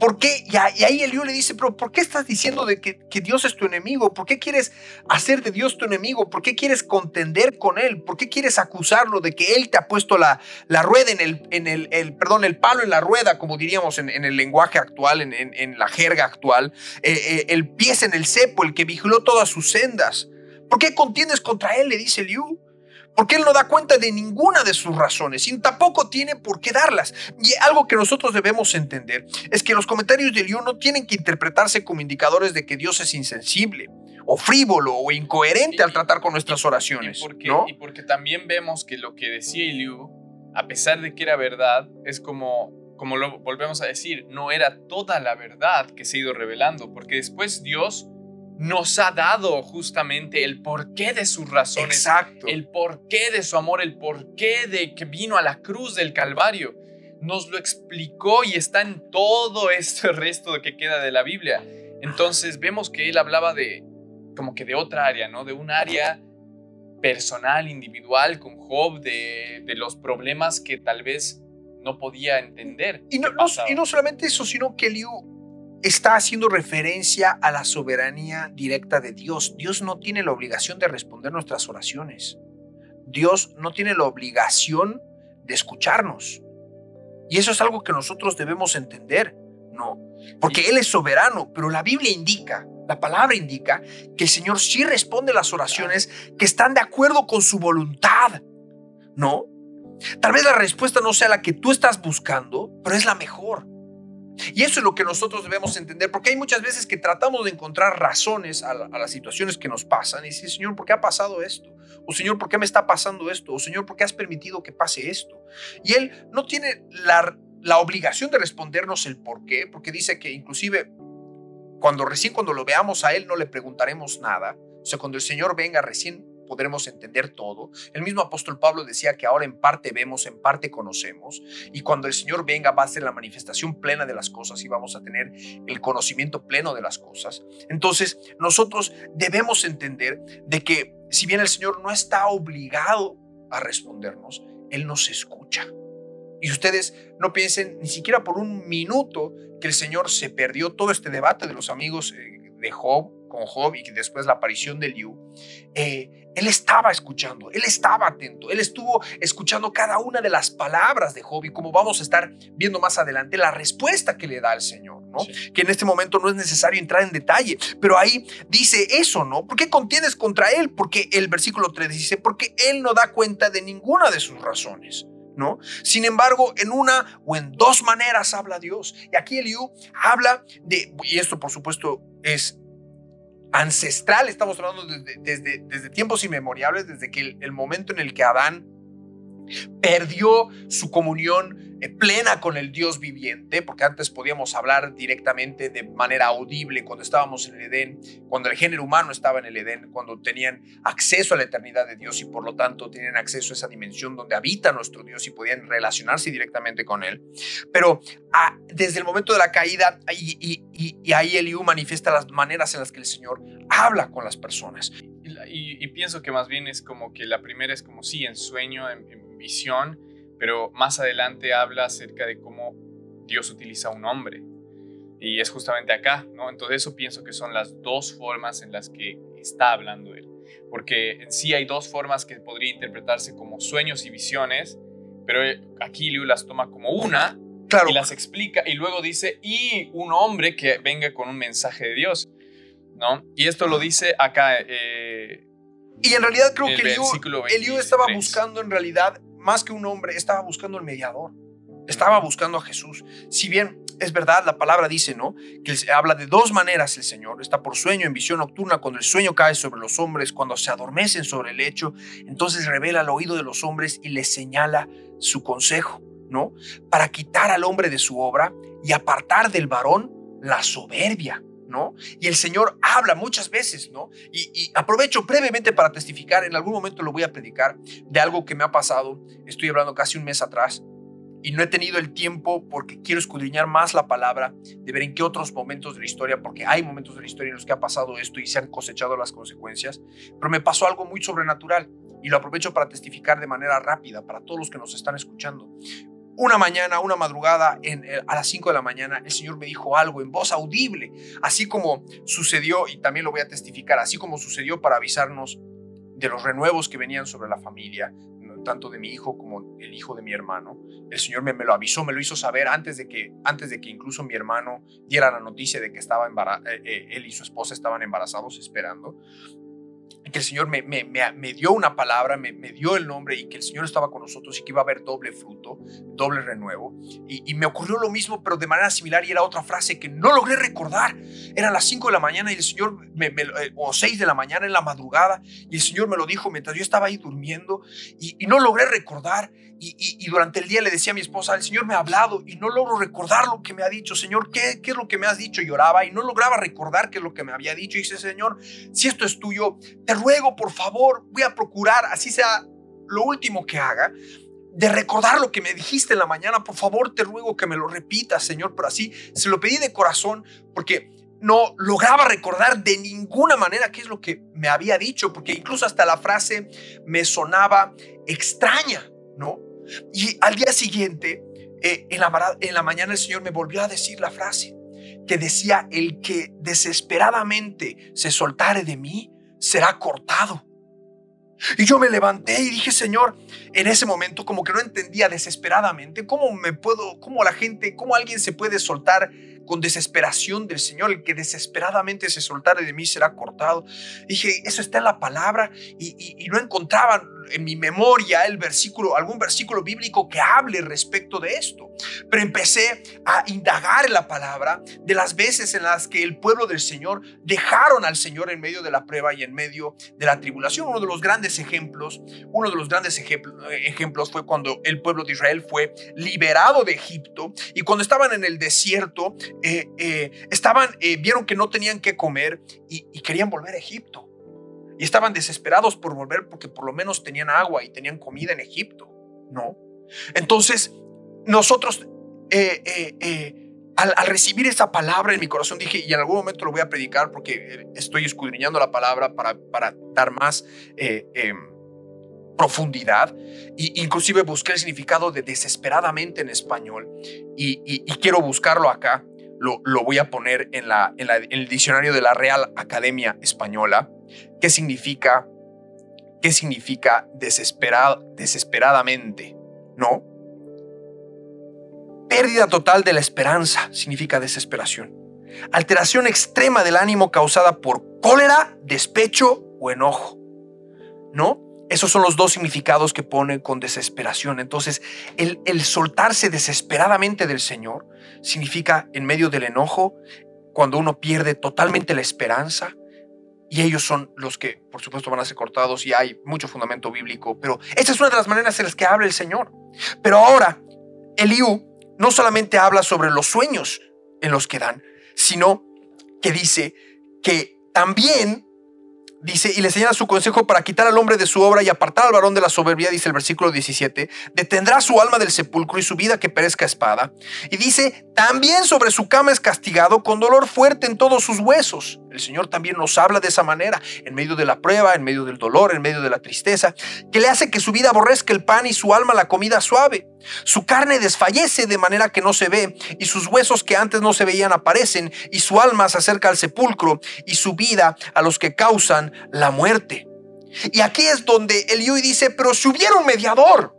¿Por qué? Y ahí Eliú le dice, pero ¿por qué estás diciendo de que, Dios es tu enemigo? ¿Por qué quieres hacer de Dios tu enemigo? ¿Por qué quieres contender con Él? ¿Por qué quieres acusarlo de que Él te ha puesto la, rueda en el, en el, perdón, el palo en la rueda, como diríamos en, el lenguaje actual, en, la jerga actual, eh, eh, el pie en el cepo, el que vigiló todas sus sendas? ¿Por qué contiendes contra Él? Le dice Eliú porque él no da cuenta de ninguna de sus razones y tampoco tiene por qué darlas. Y algo que nosotros debemos entender es que los comentarios de Eliú no tienen que interpretarse como indicadores de que Dios es insensible o frívolo o incoherente al tratar con nuestras oraciones. Y porque, y porque también vemos que lo que decía Eliú, a pesar de que era verdad, es como, como lo volvemos a decir, no era toda la verdad que se ha ido revelando, porque después Dios nos ha dado justamente el porqué de sus razones, Exacto. el porqué de su amor, el porqué de que vino a la cruz del Calvario. Nos lo explicó y está en todo este resto que queda de la Biblia. Entonces vemos que él hablaba de como que de otra área, ¿no? De un área personal, individual con Job, de, los problemas que tal vez no podía entender. Y no, y no solamente eso, sino que Eliú está haciendo referencia a la soberanía directa de Dios. Dios no tiene la obligación de responder nuestras oraciones. Dios no tiene la obligación de escucharnos. Y eso es algo que nosotros debemos entender, ¿no? Porque Él es soberano, pero la Biblia indica, la palabra indica, que el Señor sí responde las oraciones que están de acuerdo con su voluntad, ¿no? Tal vez la respuesta no sea la que tú estás buscando, pero es la mejor. Y eso es lo que nosotros debemos entender, porque hay muchas veces que tratamos de encontrar razones a, las situaciones que nos pasan y decir, Señor, ¿por qué ha pasado esto? O Señor, ¿por qué me está pasando esto? O Señor, ¿por qué has permitido que pase esto? Y Él no tiene la, obligación de respondernos el por qué, porque dice que inclusive cuando recién cuando lo veamos a Él no le preguntaremos nada. O sea, cuando el Señor venga recién podremos entender todo. El mismo apóstol Pablo decía que ahora en parte vemos, en parte conocemos, y cuando el Señor venga va a ser la manifestación plena de las cosas y vamos a tener el conocimiento pleno de las cosas. Entonces, nosotros debemos entender de que si bien el Señor no está obligado a respondernos, Él nos escucha. Y ustedes no piensen ni siquiera por un minuto que el Señor se perdió todo este debate de los amigos eh, de Job con Job y después la aparición de Liu, eh, él estaba escuchando, él estaba atento, él estuvo escuchando cada una de las palabras de Job y como vamos a estar viendo más adelante, la respuesta que le da el Señor, ¿no? Que en este momento no es necesario entrar en detalle, pero ahí dice eso, ¿no? ¿Por qué contienes contra él? Porque el versículo 3 dice, porque él no da cuenta de ninguna de sus razones. ¿No? Sin embargo, en una o en dos maneras habla Dios. Y aquí Eliú habla de, y esto por supuesto es ancestral, estamos hablando desde, desde, tiempos inmemoriales, desde que el, momento en el que Adán perdió su comunión eh, plena con el Dios viviente, porque antes podíamos hablar directamente de manera audible cuando estábamos en el Edén, cuando el género humano estaba en el Edén, cuando tenían acceso a la eternidad de Dios y por lo tanto tenían acceso a esa dimensión donde habita nuestro Dios y podían relacionarse directamente con Él. Pero ah, desde el momento de la caída, y, y ahí Eliú manifiesta las maneras en las que el Señor habla con las personas. Y, pienso que más bien es como que la primera es como sí, en sueño, en, visión, pero más adelante habla acerca de cómo Dios utiliza un hombre. Y es justamente acá, ¿no? Entonces eso pienso que son las dos formas en las que está hablando él. Porque en sí hay dos formas que podría interpretarse como sueños y visiones, pero aquí Liu las toma como una claro. y las explica y luego dice, y un hombre que venga con un mensaje de Dios. ¿no? Y esto lo dice acá. Eh, y en realidad creo que Eliú, estaba buscando en realidad, más que un hombre, estaba buscando el mediador. Estaba buscando a Jesús. Si bien es verdad, la palabra dice, ¿no? Que habla de dos maneras el Señor. Está por sueño, en visión nocturna, cuando el sueño cae sobre los hombres, cuando se adormecen sobre el lecho, entonces revela al oído de los hombres y les señala su consejo, ¿no? Para quitar al hombre de su obra y apartar del varón la soberbia ¿no? Y el Señor habla muchas veces, ¿no? Y, aprovecho brevemente para testificar, en algún momento lo voy a predicar, de algo que me ha pasado, estoy hablando casi un mes atrás, y no he tenido el tiempo porque quiero escudriñar más la palabra, de ver en qué otros momentos de la historia, porque hay momentos de la historia en los que ha pasado esto y se han cosechado las consecuencias, pero me pasó algo muy sobrenatural y lo aprovecho para testificar de manera rápida para todos los que nos están escuchando una mañana, una madrugada, en, eh, a las 5 de la mañana, el Señor me dijo algo en voz audible, así como sucedió, y también lo voy a testificar, así como sucedió para avisarnos de los renuevos que venían sobre la familia, tanto de mi hijo como el hijo de mi hermano. El Señor me, lo avisó, me lo hizo saber antes de que, antes de que incluso mi hermano diera la noticia de que estaba embarazado, eh, eh, él y su esposa estaban embarazados esperando que el Señor me, me, me, dio una palabra, me, dio el nombre y que el Señor estaba con nosotros y que iba a haber doble fruto, doble renuevo. Y, me ocurrió lo mismo, pero de manera similar y era otra frase que no logré recordar. Eran las 5 de la mañana y el Señor, eh, o 6 de la mañana en la madrugada, y el Señor me lo dijo mientras yo estaba ahí durmiendo y, y no logré recordar. Y, durante el día le decía a mi esposa, el Señor me ha hablado y no logro recordar lo que me ha dicho. Señor, ¿qué, ¿qué es lo que me has dicho? Lloraba y no lograba recordar qué es lo que me había dicho. Y dice, Señor, si esto es tuyo, te ruego, por favor, voy a procurar, así sea lo último que haga, de recordar lo que me dijiste en la mañana. Por favor, te ruego que me lo repitas, Señor. Pero así se lo pedí de corazón porque no lograba recordar de ninguna manera qué es lo que me había dicho, porque incluso hasta la frase me sonaba extraña, ¿no? Y al día siguiente, eh, en, la, en la mañana el Señor me volvió a decir la frase que decía, el que desesperadamente se soltare de mí, será cortado. Y yo me levanté y dije, Señor, en ese momento como que no entendía desesperadamente cómo me puedo, cómo la gente, cómo alguien se puede soltar con desesperación del Señor, el que desesperadamente se soltare de mí será cortado. dije, eso está en la palabra y, no encontraban en mi memoria el versículo, algún versículo bíblico que hable respecto de esto. Pero empecé a indagar en la palabra de las veces en las que el pueblo del Señor dejaron al Señor en medio de la prueba y en medio de la tribulación. Uno de los grandes ejemplos, uno de los grandes ejemplos fue cuando el pueblo de Israel fue liberado de Egipto y cuando estaban en el desierto, eh, eh, estaban, eh, vieron que no tenían que comer y querían volver a Egipto. Y estaban desesperados por volver porque por lo menos tenían agua y tenían comida en Egipto, ¿no? Entonces, nosotros, al, recibir esa palabra en mi corazón, dije, y en algún momento lo voy a predicar porque estoy escudriñando la palabra para, dar más em, profundidad. Y, inclusive busqué el significado de desesperadamente en español y, quiero buscarlo acá. Lo, voy a poner en, la, en, el diccionario de la Real Academia Española. ¿Qué significa? ¿Qué significa desesperadamente? ¿No? Pérdida total de la esperanza significa desesperación. Alteración extrema del ánimo causada por cólera, despecho o enojo. ¿No? Esos son los dos significados que pone con desesperación. Entonces, el, soltarse desesperadamente del Señor significa en medio del enojo, cuando uno pierde totalmente la esperanza, y ellos son los que, por supuesto, van a ser cortados y hay mucho fundamento bíblico, pero esta es una de las maneras en las que habla el Señor. Pero ahora, Eliú no solamente habla sobre los sueños en los que dan, sino que dice que también Dice, y le señala su consejo para quitar al hombre de su obra y apartar al varón de la soberbia, dice el versículo 17, detendrá su alma del sepulcro y su vida que perezca espada. Y dice, también sobre su cama es castigado con dolor fuerte en todos sus huesos. El Señor también nos habla de esa manera, en medio de la prueba, en medio del dolor, en medio de la tristeza, que le hace que su vida aborrezca el pan y su alma la comida suave. Su carne desfallece de manera que no se ve, y sus huesos que antes no se veían aparecen, y su alma se acerca al sepulcro, y su vida a los que causan la muerte. Y aquí es donde Eliú dice, pero si hubiera un mediador,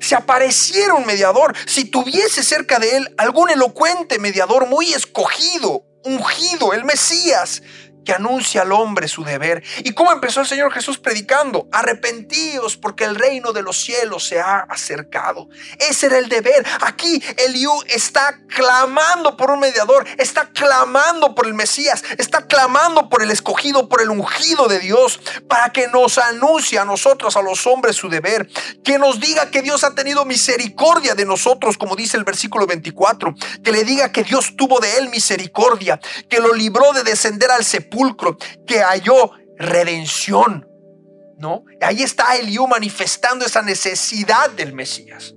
si apareciera un mediador, si tuviese cerca de él algún elocuente mediador muy escogido, ungido, el Mesías, que anuncia al hombre su deber. ¿Y cómo empezó el Señor Jesús predicando? Arrepentíos porque el reino de los cielos se ha acercado. Ese era el deber. Aquí Eliú está clamando por un mediador, está clamando por el Mesías, está clamando por el escogido, por el ungido de Dios, para que nos anuncie a nosotros, a los hombres, su deber. Que nos diga que Dios ha tenido misericordia de nosotros, como dice el versículo 24. Que le diga que Dios tuvo de él misericordia, que lo libró de descender al sepulcro que halló redención. ¿No? Ahí está Eliú manifestando esa necesidad del Mesías.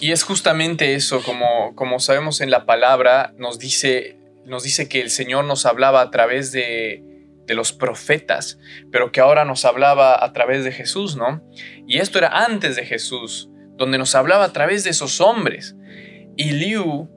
Y es justamente eso, como, como sabemos en la palabra, nos dice, nos dice que el Señor nos hablaba a través de, de los profetas, pero que ahora nos hablaba a través de Jesús, ¿no? Y esto era antes de Jesús, donde nos hablaba a través de esos hombres. Y Liu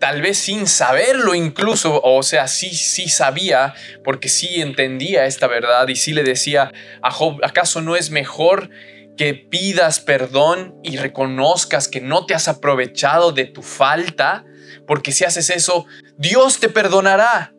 tal vez sin saberlo incluso, o sea, sí, sí sabía, porque sí entendía esta verdad y sí le decía ¿acaso no es mejor que pidas perdón y reconozcas que no te has aprovechado de tu falta? Porque si haces eso, Dios te perdonará,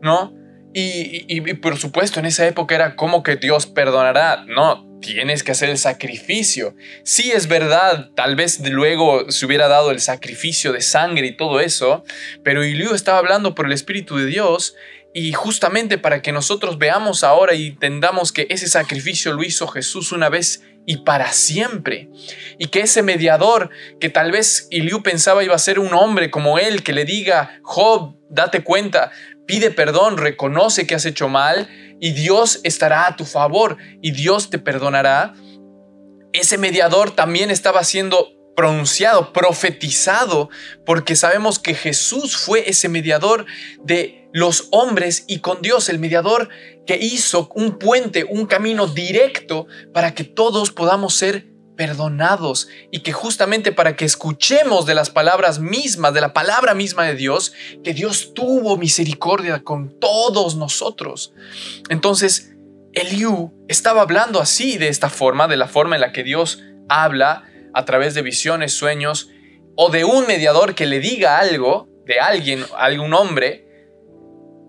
¿no? Y, y, por supuesto, en esa época era como que Dios perdonará. No, tienes que hacer el sacrificio. Sí es verdad, tal vez luego se hubiera dado el sacrificio de sangre y todo eso, pero Iliu estaba hablando por el Espíritu de Dios y justamente para que nosotros veamos ahora y entendamos que ese sacrificio lo hizo Jesús una vez y para siempre. Y que ese mediador que tal vez Iliu pensaba iba a ser un hombre como él, que le diga, Job, date cuenta, pide perdón, reconoce que has hecho mal y Dios estará a tu favor y Dios te perdonará. Ese mediador también estaba siendo pronunciado, profetizado, porque sabemos que Jesús fue ese mediador de los hombres y con Dios, el mediador que hizo un puente, un camino directo para que todos podamos ser perdonados y que justamente para que escuchemos de las palabras mismas, de la palabra misma de Dios, que Dios tuvo misericordia con todos nosotros. Entonces, Eliú estaba hablando así, de esta forma, de la forma en la que Dios habla a través de visiones, sueños, o de un mediador que le diga algo, de alguien, algún hombre,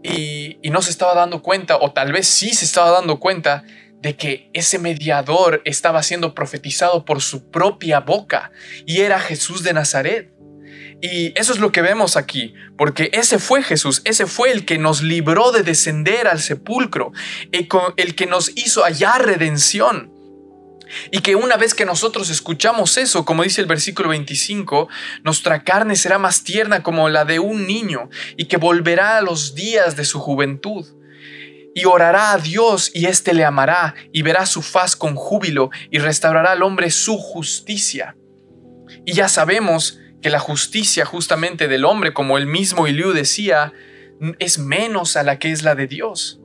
y, y no se estaba dando cuenta, o tal vez sí se estaba dando cuenta de que ese mediador estaba siendo profetizado por su propia boca y era Jesús de Nazaret. Y eso es lo que vemos aquí, porque ese fue Jesús, ese fue el que nos libró de descender al sepulcro, el que nos hizo hallar redención. Y que una vez que nosotros escuchamos eso, como dice el versículo 25, nuestra carne será más tierna como la de un niño y que volverá a los días de su juventud y orará a Dios y éste le amará y verá su faz con júbilo y restaurará al hombre su justicia. Y ya sabemos que la justicia justamente del hombre, como el mismo Eliú decía, es menos a la que es la de Dios.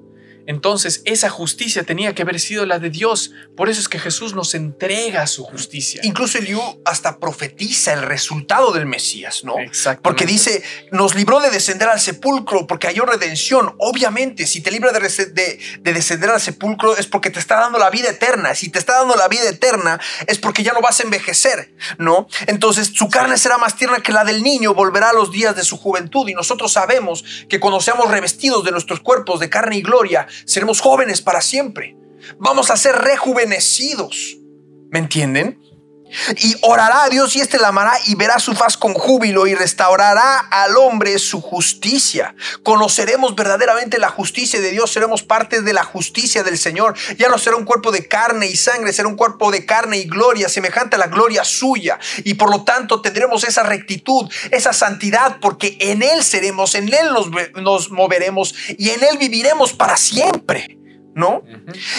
Entonces esa justicia tenía que haber sido la de Dios. Por eso es que Jesús nos entrega su justicia. Incluso Eliú hasta profetiza el resultado del Mesías, ¿no? Exacto. Porque dice, nos libró de descender al sepulcro porque halló redención. Obviamente, si te libra de, de, descender al sepulcro es porque te está dando la vida eterna. Si te está dando la vida eterna es porque ya no vas a envejecer, ¿no? Entonces su carne será más tierna que la del niño, volverá a los días de su juventud. Y nosotros sabemos que cuando seamos revestidos de nuestros cuerpos de carne y gloria, seremos jóvenes para siempre. Vamos a ser rejuvenecidos. ¿Me entienden? Y orará a Dios y éste la amará y verá su faz con júbilo y restaurará al hombre su justicia. Conoceremos verdaderamente la justicia de Dios, seremos parte de la justicia del Señor. Ya no será un cuerpo de carne y sangre, será un cuerpo de carne y gloria, semejante a la gloria suya. Y por lo tanto tendremos esa rectitud, esa santidad, porque en Él seremos, en Él nos, nos moveremos y en Él viviremos para siempre. ¿No?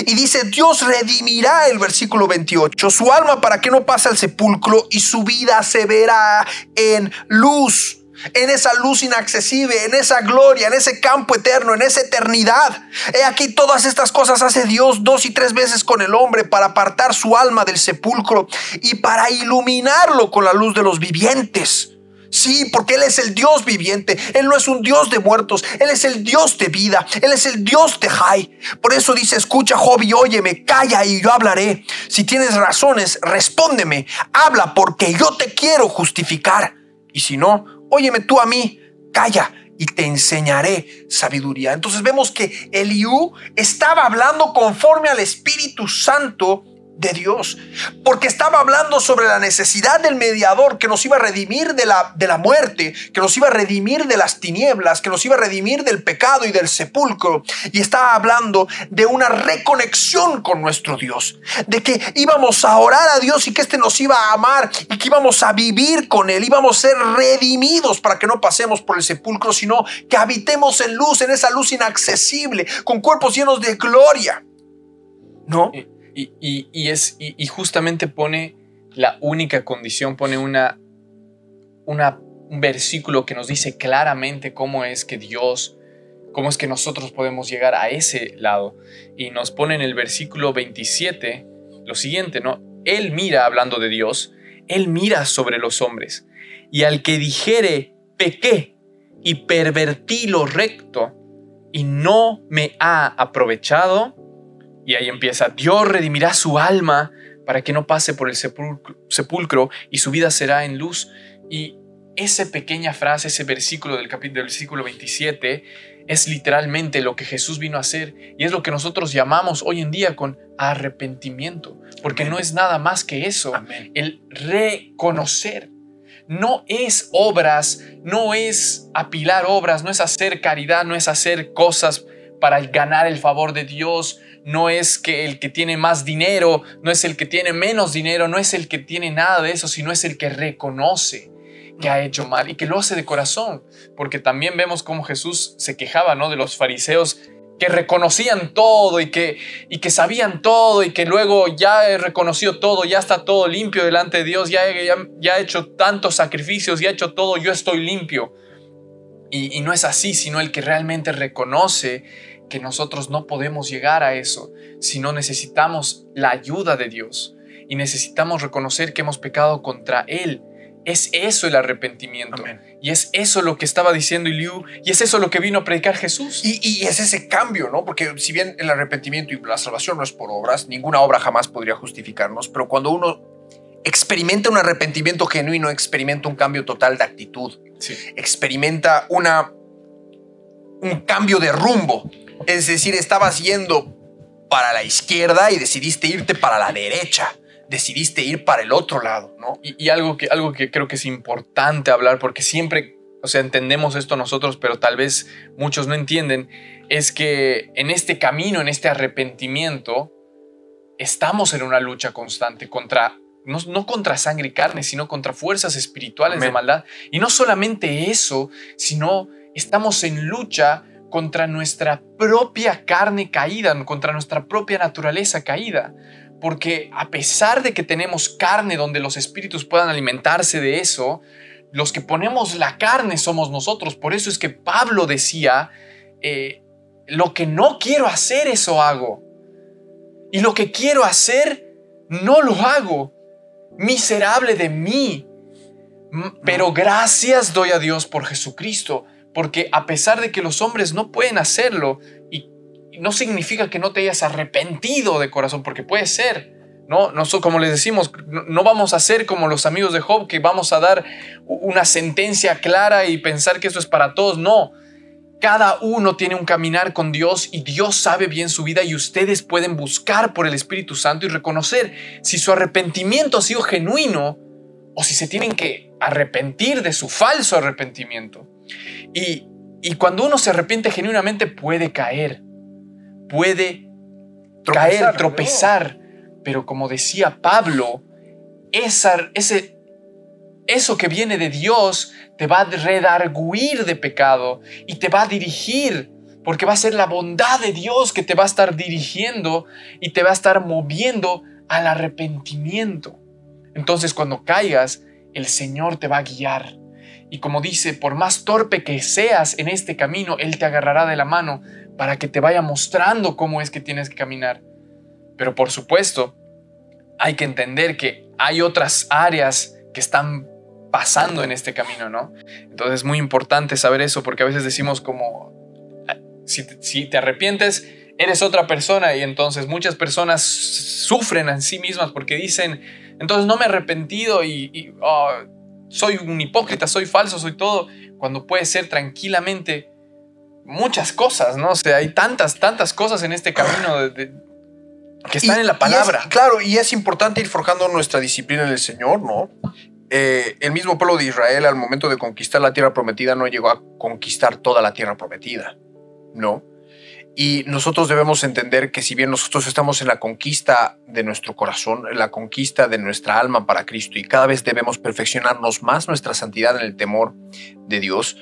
Y dice, Dios redimirá el versículo 28, su alma para que no pase al sepulcro y su vida se verá en luz. En esa luz inaccesible, en esa gloria, en ese campo eterno, en esa eternidad. He aquí todas estas cosas hace Dios dos y tres veces con el hombre para apartar su alma del sepulcro y para iluminarlo con la luz de los vivientes. Sí, porque Él es el Dios viviente. Él no es un Dios de muertos. Él es el Dios de vida. Él es el Dios de Jai. Por eso dice, escucha Job y óyeme, calla y yo hablaré. Si tienes razones, respóndeme. Habla porque yo te quiero justificar. Y si no, óyeme tú a mí, calla y te enseñaré sabiduría. Entonces vemos que Eliú estaba hablando conforme al Espíritu Santo de Dios, porque estaba hablando sobre la necesidad del mediador que nos iba a redimir de la, de la muerte, que nos iba a redimir de las tinieblas, que nos iba a redimir del pecado y del sepulcro, y estaba hablando de una reconexión con nuestro Dios, de que íbamos a orar a Dios y que éste nos iba a amar y que íbamos a vivir con Él, íbamos a ser redimidos para que no pasemos por el sepulcro, sino que habitemos en luz, en esa luz inaccesible, con cuerpos llenos de gloria. ¿No? Y, justamente pone la única condición, pone una, un versículo que nos dice claramente cómo es que Dios, cómo es que nosotros podemos llegar a ese lado. Y nos pone en el versículo 27 lo siguiente, ¿no? Él mira, hablando de Dios, Él mira sobre los hombres. Y al que dijere, pequé y pervertí lo recto y no me ha aprovechado, y ahí empieza, Dios redimirá su alma para que no pase por el sepulcro, y su vida será en luz. Y esa pequeña frase, ese versículo del capítulo del versículo 27, es literalmente lo que Jesús vino a hacer y es lo que nosotros llamamos hoy en día con arrepentimiento, porque no es nada más que eso, el reconocer. No es obras, no es apilar obras, no es hacer caridad, no es hacer cosas para ganar el favor de Dios, no es que el que tiene más dinero, no es el que tiene menos dinero, no es el que tiene nada de eso, sino es el que reconoce que ha hecho mal y que lo hace de corazón, porque también vemos cómo Jesús se quejaba, ¿no? de los fariseos que reconocían todo y que, y que sabían todo y que luego ya he reconocido todo, ya está todo limpio delante de Dios, ya, ya, ya he hecho tantos sacrificios, ya he hecho todo, yo estoy limpio. Y no es así, sino el que realmente reconoce que nosotros no podemos llegar a eso, si no necesitamos la ayuda de Dios y necesitamos reconocer que hemos pecado contra Él. Es eso el arrepentimiento. Y es eso lo que estaba diciendo Iliu. Y es eso lo que vino a predicar Jesús. Y, y, es ese cambio, ¿no? Porque si bien el arrepentimiento y la salvación no es por obras, ninguna obra jamás podría justificarnos, pero cuando uno experimenta un arrepentimiento genuino, experimenta un cambio total de actitud, experimenta una, un cambio de rumbo es decir, estabas yendo para la izquierda y decidiste irte para la derecha. Decidiste ir para el otro lado, ¿no? Y, algo, que, algo que creo que es importante hablar, porque siempre, o sea, entendemos esto nosotros, pero tal vez muchos no entienden, es que en este camino, en este arrepentimiento, estamos en una lucha constante contra no, contra sangre y carne, sino contra fuerzas espirituales de maldad. Y no solamente eso, sino estamos en lucha contra nuestra propia carne caída, contra nuestra propia naturaleza caída. Porque a pesar de que tenemos carne donde los espíritus puedan alimentarse de eso, los que ponemos la carne somos nosotros. Por eso es que Pablo decía, eh, lo que no quiero hacer, eso hago. Y lo que quiero hacer, no lo hago. Miserable de mí. Pero gracias doy a Dios por Jesucristo porque a pesar de que los hombres no pueden hacerlo, y no significa que no te hayas arrepentido de corazón, porque puede ser, ¿no? no como les decimos, no vamos a ser como los amigos de Job, que vamos a dar una sentencia clara y pensar que eso es para todos, no. cada uno tiene un caminar con Dios y Dios sabe bien su vida y ustedes pueden buscar por el Espíritu Santo y reconocer si su arrepentimiento ha sido genuino o si se tienen que arrepentir de su falso arrepentimiento. Y, y cuando uno se arrepiente genuinamente puede caer, puede caer, tropezar, pero como decía Pablo, esa, ese, eso que viene de Dios te va a redarguir de pecado y te va a dirigir, porque va a ser la bondad de Dios que te va a estar dirigiendo y te va a estar moviendo al arrepentimiento. Entonces cuando caigas, el Señor te va a guiar. Y como dice, por más torpe que seas en este camino, Él te agarrará de la mano para que te vaya mostrando cómo es que tienes que caminar. Pero por supuesto, hay que entender que hay otras áreas que están pasando en este camino, ¿no? Entonces es muy importante saber eso porque a veces decimos como, ah, si te, arrepientes, eres otra persona y entonces muchas personas sufren en sí mismas porque dicen, entonces no me he arrepentido y, ah, soy un hipócrita, soy falso, soy todo, cuando puede ser tranquilamente muchas cosas, ¿no? O sea, hay tantas, tantas cosas en este camino que están en la palabra. claro, y es importante ir forjando nuestra disciplina en el Señor, ¿no? Eh, el mismo pueblo de Israel al momento de conquistar la tierra prometida no llegó a conquistar toda la tierra prometida, ¿no? Y nosotros debemos entender que si bien nosotros estamos en la conquista de nuestro corazón, en la conquista de nuestra alma para Cristo y cada vez debemos perfeccionarnos más nuestra santidad en el temor de Dios,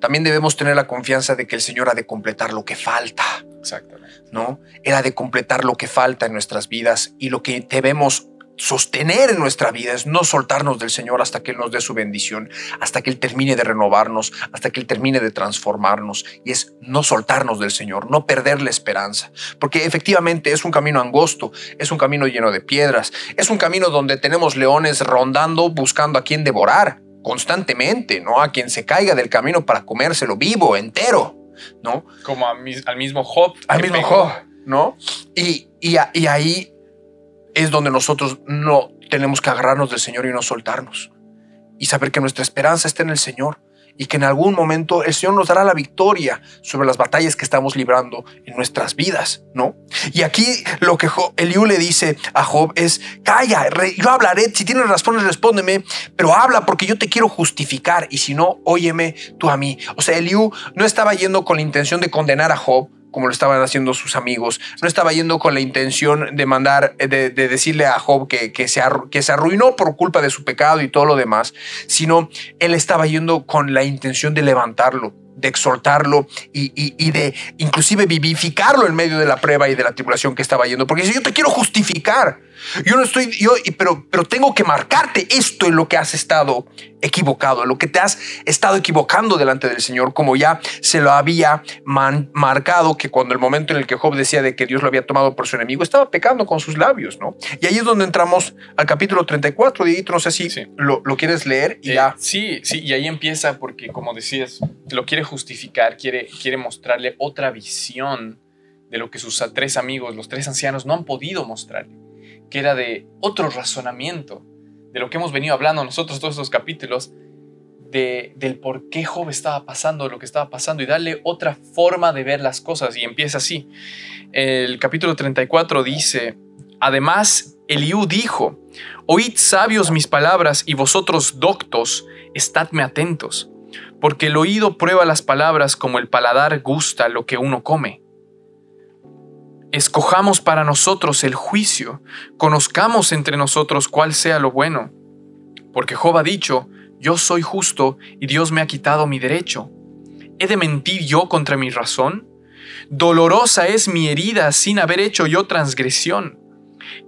también debemos tener la confianza de que el Señor ha de completar lo que falta. Exactamente. ¿No? Él ha de completar lo que falta en nuestras vidas y lo que debemos sostener en nuestra vida es no soltarnos del Señor hasta que Él nos dé su bendición, hasta que Él termine de renovarnos, hasta que Él termine de transformarnos. Y es no soltarnos del Señor, no perder la esperanza. Porque efectivamente es un camino angosto, es un camino lleno de piedras, es un camino donde tenemos leones rondando buscando a quien devorar constantemente, ¿no? A quien se caiga del camino para comérselo vivo, entero, ¿no? Como al mismo Job. Al mismo Job, ¿no? Y, y, y ahí es donde nosotros no tenemos que agarrarnos del Señor y no soltarnos. Y saber que nuestra esperanza está en el Señor y que en algún momento el Señor nos dará la victoria sobre las batallas que estamos librando en nuestras vidas, ¿no? Y aquí lo que Eliú le dice a Job es, calla, yo hablaré, si tienes razones respóndeme, pero habla porque yo te quiero justificar y si no, óyeme tú a mí. O sea, Eliú no estaba yendo con la intención de condenar a Job, como lo estaban haciendo sus amigos. No estaba yendo con la intención de mandar, de, decirle a Job que, que, se que se arruinó por culpa de su pecado y todo lo demás, sino él estaba yendo con la intención de levantarlo, de exhortarlo y, y, de inclusive vivificarlo en medio de la prueba y de la tribulación que estaba yendo. Porque si yo te quiero justificar, yo no estoy, yo, pero, pero tengo que marcarte esto en lo que has estado equivocado, lo que te has estado equivocando delante del Señor, como ya se lo había marcado, que cuando el momento en el que Job decía de que Dios lo había tomado por su enemigo, estaba pecando con sus labios, ¿no? Y ahí es donde entramos al capítulo 34, y no sé si lo, lo, quieres leer y eh, ya. Sí, sí, y ahí empieza porque, como decías, lo quiere justificar, quiere, quiere mostrarle otra visión de lo que sus tres amigos, los tres ancianos, no han podido mostrarle que era de otro razonamiento, de lo que hemos venido hablando nosotros todos estos capítulos, de, del por qué Job estaba pasando lo que estaba pasando y darle otra forma de ver las cosas. Y empieza así. El capítulo 34 dice, además Eliú dijo, oíd sabios mis palabras y vosotros doctos, estadme atentos, porque el oído prueba las palabras como el paladar gusta lo que uno come Escojamos para nosotros el juicio, conozcamos entre nosotros cuál sea lo bueno. Porque Job ha dicho, yo soy justo y Dios me ha quitado mi derecho. ¿He de mentir yo contra mi razón? Dolorosa es mi herida sin haber hecho yo transgresión.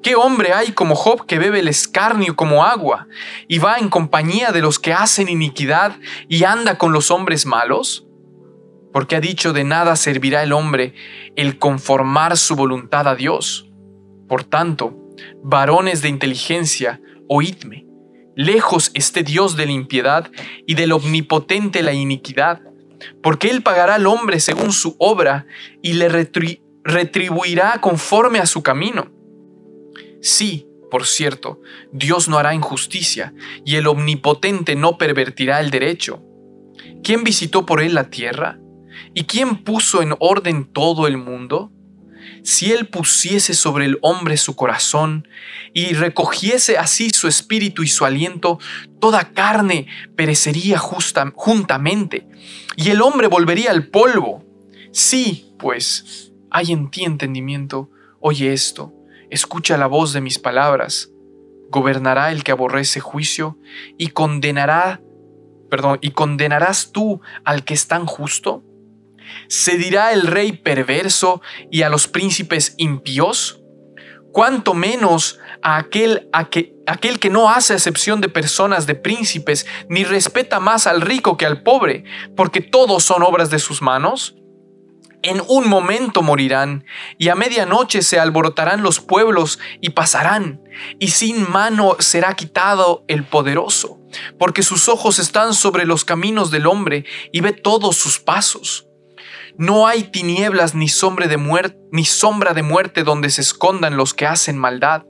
¿Qué hombre hay como Job que bebe el escarnio como agua y va en compañía de los que hacen iniquidad y anda con los hombres malos? Porque ha dicho de nada servirá el hombre el conformar su voluntad a Dios. Por tanto, varones de inteligencia, oídme, lejos esté Dios de la impiedad y del omnipotente la iniquidad, porque Él pagará al hombre según su obra y le retribuirá conforme a su camino. Sí, por cierto, Dios no hará injusticia, y el omnipotente no pervertirá el derecho. ¿Quién visitó por él la tierra? ¿Y quién puso en orden todo el mundo? Si él pusiese sobre el hombre su corazón y recogiese así su espíritu y su aliento, toda carne perecería juntamente, y el hombre volvería al polvo. Sí, pues, hay en ti entendimiento, oye esto, escucha la voz de mis palabras. Gobernará el que aborrece juicio y condenará, perdón, y condenarás tú al que es tan justo. ¿Se dirá el rey perverso y a los príncipes impíos? Cuanto menos a aquel, a que, aquel que no hace excepción de personas, de príncipes, ni respeta más al rico que al pobre, porque todos son obras de sus manos. En un momento morirán, y a medianoche se alborotarán los pueblos y pasarán, y sin mano será quitado el poderoso, porque sus ojos están sobre los caminos del hombre y ve todos sus pasos. No hay tinieblas ni sombra de muerte, donde se escondan los que hacen maldad.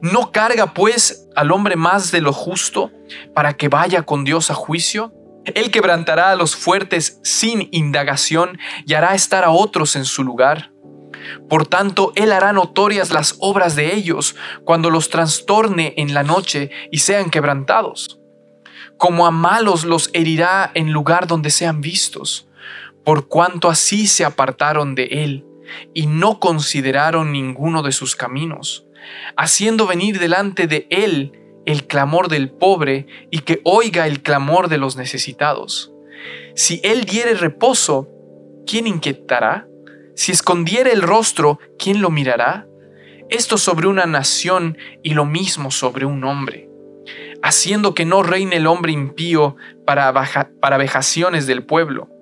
¿No carga pues al hombre más de lo justo para que vaya con Dios a juicio? Él quebrantará a los fuertes sin indagación y hará estar a otros en su lugar. Por tanto, Él hará notorias las obras de ellos cuando los trastorne en la noche y sean quebrantados. Como a malos los herirá en lugar donde sean vistos por cuanto así se apartaron de él y no consideraron ninguno de sus caminos, haciendo venir delante de él el clamor del pobre y que oiga el clamor de los necesitados. Si él diere reposo, ¿quién inquietará? Si escondiere el rostro, ¿quién lo mirará? Esto sobre una nación y lo mismo sobre un hombre, haciendo que no reine el hombre impío para, para vejaciones del pueblo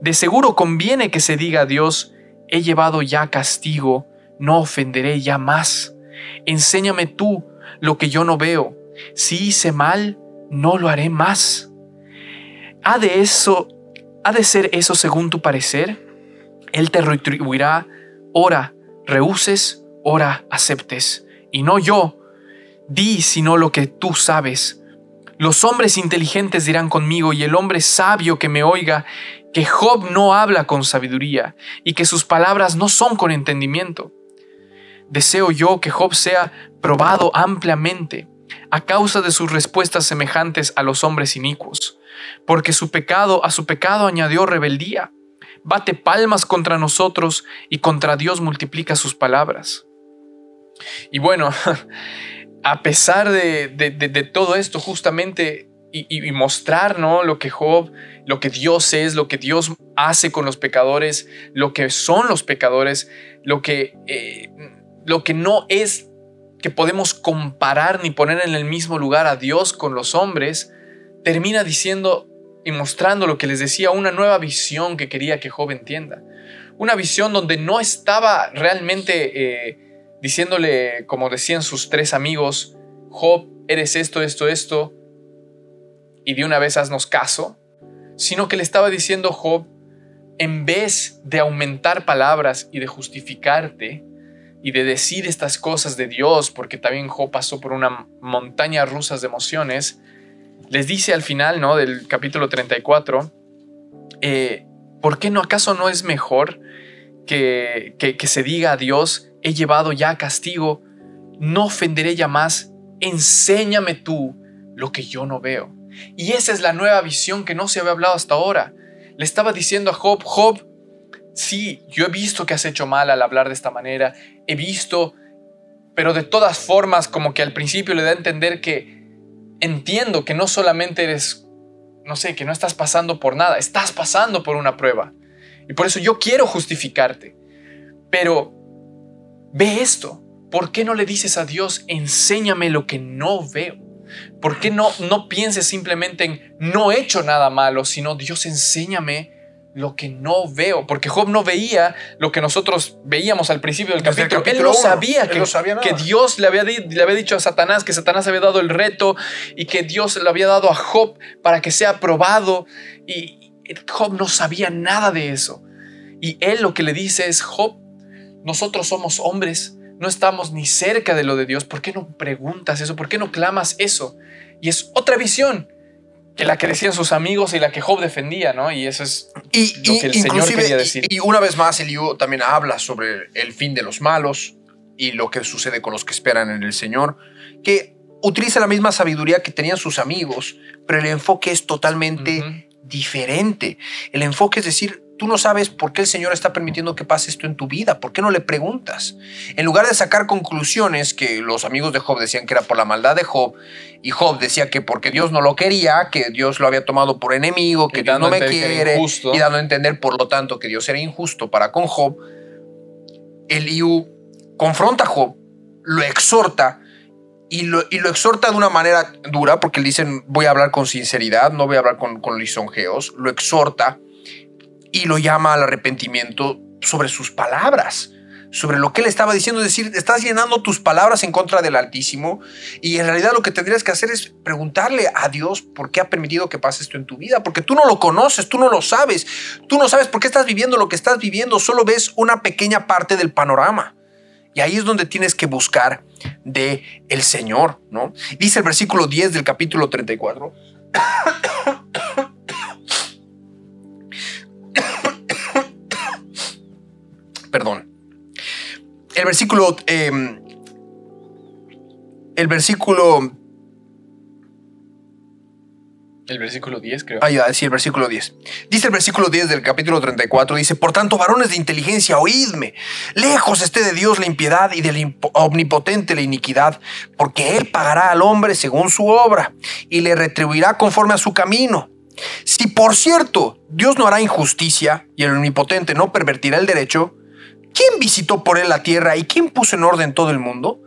de seguro conviene que se diga a Dios, he llevado ya castigo, no ofenderé ya más. Enséñame tú lo que yo no veo. Si hice mal, no lo haré más. ¿Ha de eso, ha de ser eso según tu parecer? Él te retribuirá, ora rehuses, ora aceptes, y no yo. Di sino lo que tú sabes. Los hombres inteligentes dirán conmigo, y el hombre sabio que me oiga, que Job no habla con sabiduría y que sus palabras no son con entendimiento. Deseo yo que Job sea probado ampliamente a causa de sus respuestas semejantes a los hombres inicuos, porque su pecado a su pecado añadió rebeldía, bate palmas contra nosotros y contra Dios multiplica sus palabras. Y bueno, a pesar de, de todo esto, justamente y, mostrar ¿no? lo que Job, lo que Dios es, lo que Dios hace con los pecadores, lo que son los pecadores, lo que, eh, lo que no es que podemos comparar ni poner en el mismo lugar a Dios con los hombres, termina diciendo y mostrando lo que les decía, una nueva visión que quería que Job entienda. Una visión donde no estaba realmente eh, diciéndole, como decían sus tres amigos, Job, eres esto, esto, esto, y de una vez haznos caso, sino que le estaba diciendo Job, en vez de aumentar palabras y de justificarte y de decir estas cosas de Dios, porque también Job pasó por una montaña rusa de emociones, les dice al final ¿no? del capítulo 34, eh, ¿por qué no acaso no es mejor que, que, que se diga a Dios, he llevado ya castigo, no ofenderé ya más, enséñame tú lo que yo no veo? Y esa es la nueva visión que no se había hablado hasta ahora. Le estaba diciendo a Job, Job, sí, yo he visto que has hecho mal al hablar de esta manera, he visto, pero de todas formas como que al principio le da a entender que entiendo que no solamente eres, no sé, que no estás pasando por nada, estás pasando por una prueba. Y por eso yo quiero justificarte. Pero ve esto, ¿por qué no le dices a Dios, enséñame lo que no veo? ¿Por qué no, no pienses simplemente en no he hecho nada malo, sino Dios enséñame lo que no veo? Porque Job no veía lo que nosotros veíamos al principio del capítulo. Él no sabía, que, que, Dios le había, le había dicho a Satanás que Satanás había dado el reto y que Dios le había dado a Job para que sea probado. Y Job no sabía nada de eso. Y él lo que le dice es, Job, nosotros somos hombres no estamos ni cerca de lo de Dios, ¿por qué no preguntas eso? ¿Por qué no clamas eso? Y es otra visión que la que decían sus amigos y la que Job defendía, ¿no? Y eso es Y, lo que el Señor quería decir. y una vez más, Eliú también habla sobre el fin de los malos y lo que sucede con los que esperan en el Señor, que utiliza la misma sabiduría que tenían sus amigos, pero el enfoque es totalmente diferente. El enfoque es decir, tú no sabes por qué el Señor está permitiendo que pase esto en tu vida, ¿por qué no le preguntas? En lugar de sacar conclusiones que los amigos de Job decían que era por la maldad de Job, y Job decía que porque Dios no lo quería, que Dios lo había tomado por enemigo, que Dios no me quiere, y dando a entender, por lo tanto, que Dios era injusto para con Job, Eliú confronta a Job, lo exhorta, y lo, y lo exhorta de una manera dura, porque él dice, voy a hablar con sinceridad, no voy a hablar con, con lisonjeos, lo exhorta y lo llama al arrepentimiento sobre sus palabras, sobre lo que él estaba diciendo, es decir, estás llenando tus palabras en contra del Altísimo y en realidad lo que tendrías que hacer es preguntarle a Dios por qué ha permitido que pase esto en tu vida, porque tú no lo conoces, tú no lo sabes, tú no sabes por qué estás viviendo lo que estás viviendo, solo ves una pequeña parte del panorama. Y ahí es donde tienes que buscar de el Señor, ¿no? Dice el versículo 10 del capítulo 34. Perdón. El versículo. eh, el versículo. El versículo 10, creo. Ah, ya, sí, el versículo 10. Dice el versículo 10 del capítulo 34, dice, Por tanto, varones de inteligencia, oídme. Lejos esté de Dios la impiedad y del omnipotente la iniquidad, porque Él pagará al hombre según su obra y le retribuirá conforme a su camino. Si por cierto Dios no hará injusticia y el omnipotente no pervertirá el derecho, ¿quién visitó por él la tierra y quién puso en orden todo el mundo?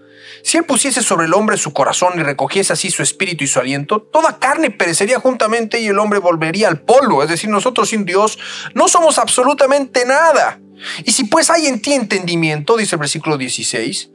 Si él pusiese sobre el hombre su corazón y recogiese así su espíritu y su aliento, toda carne perecería juntamente y el hombre volvería al polvo. Es decir, nosotros sin Dios no somos absolutamente nada. Y si pues hay en ti entendimiento, dice el versículo 16,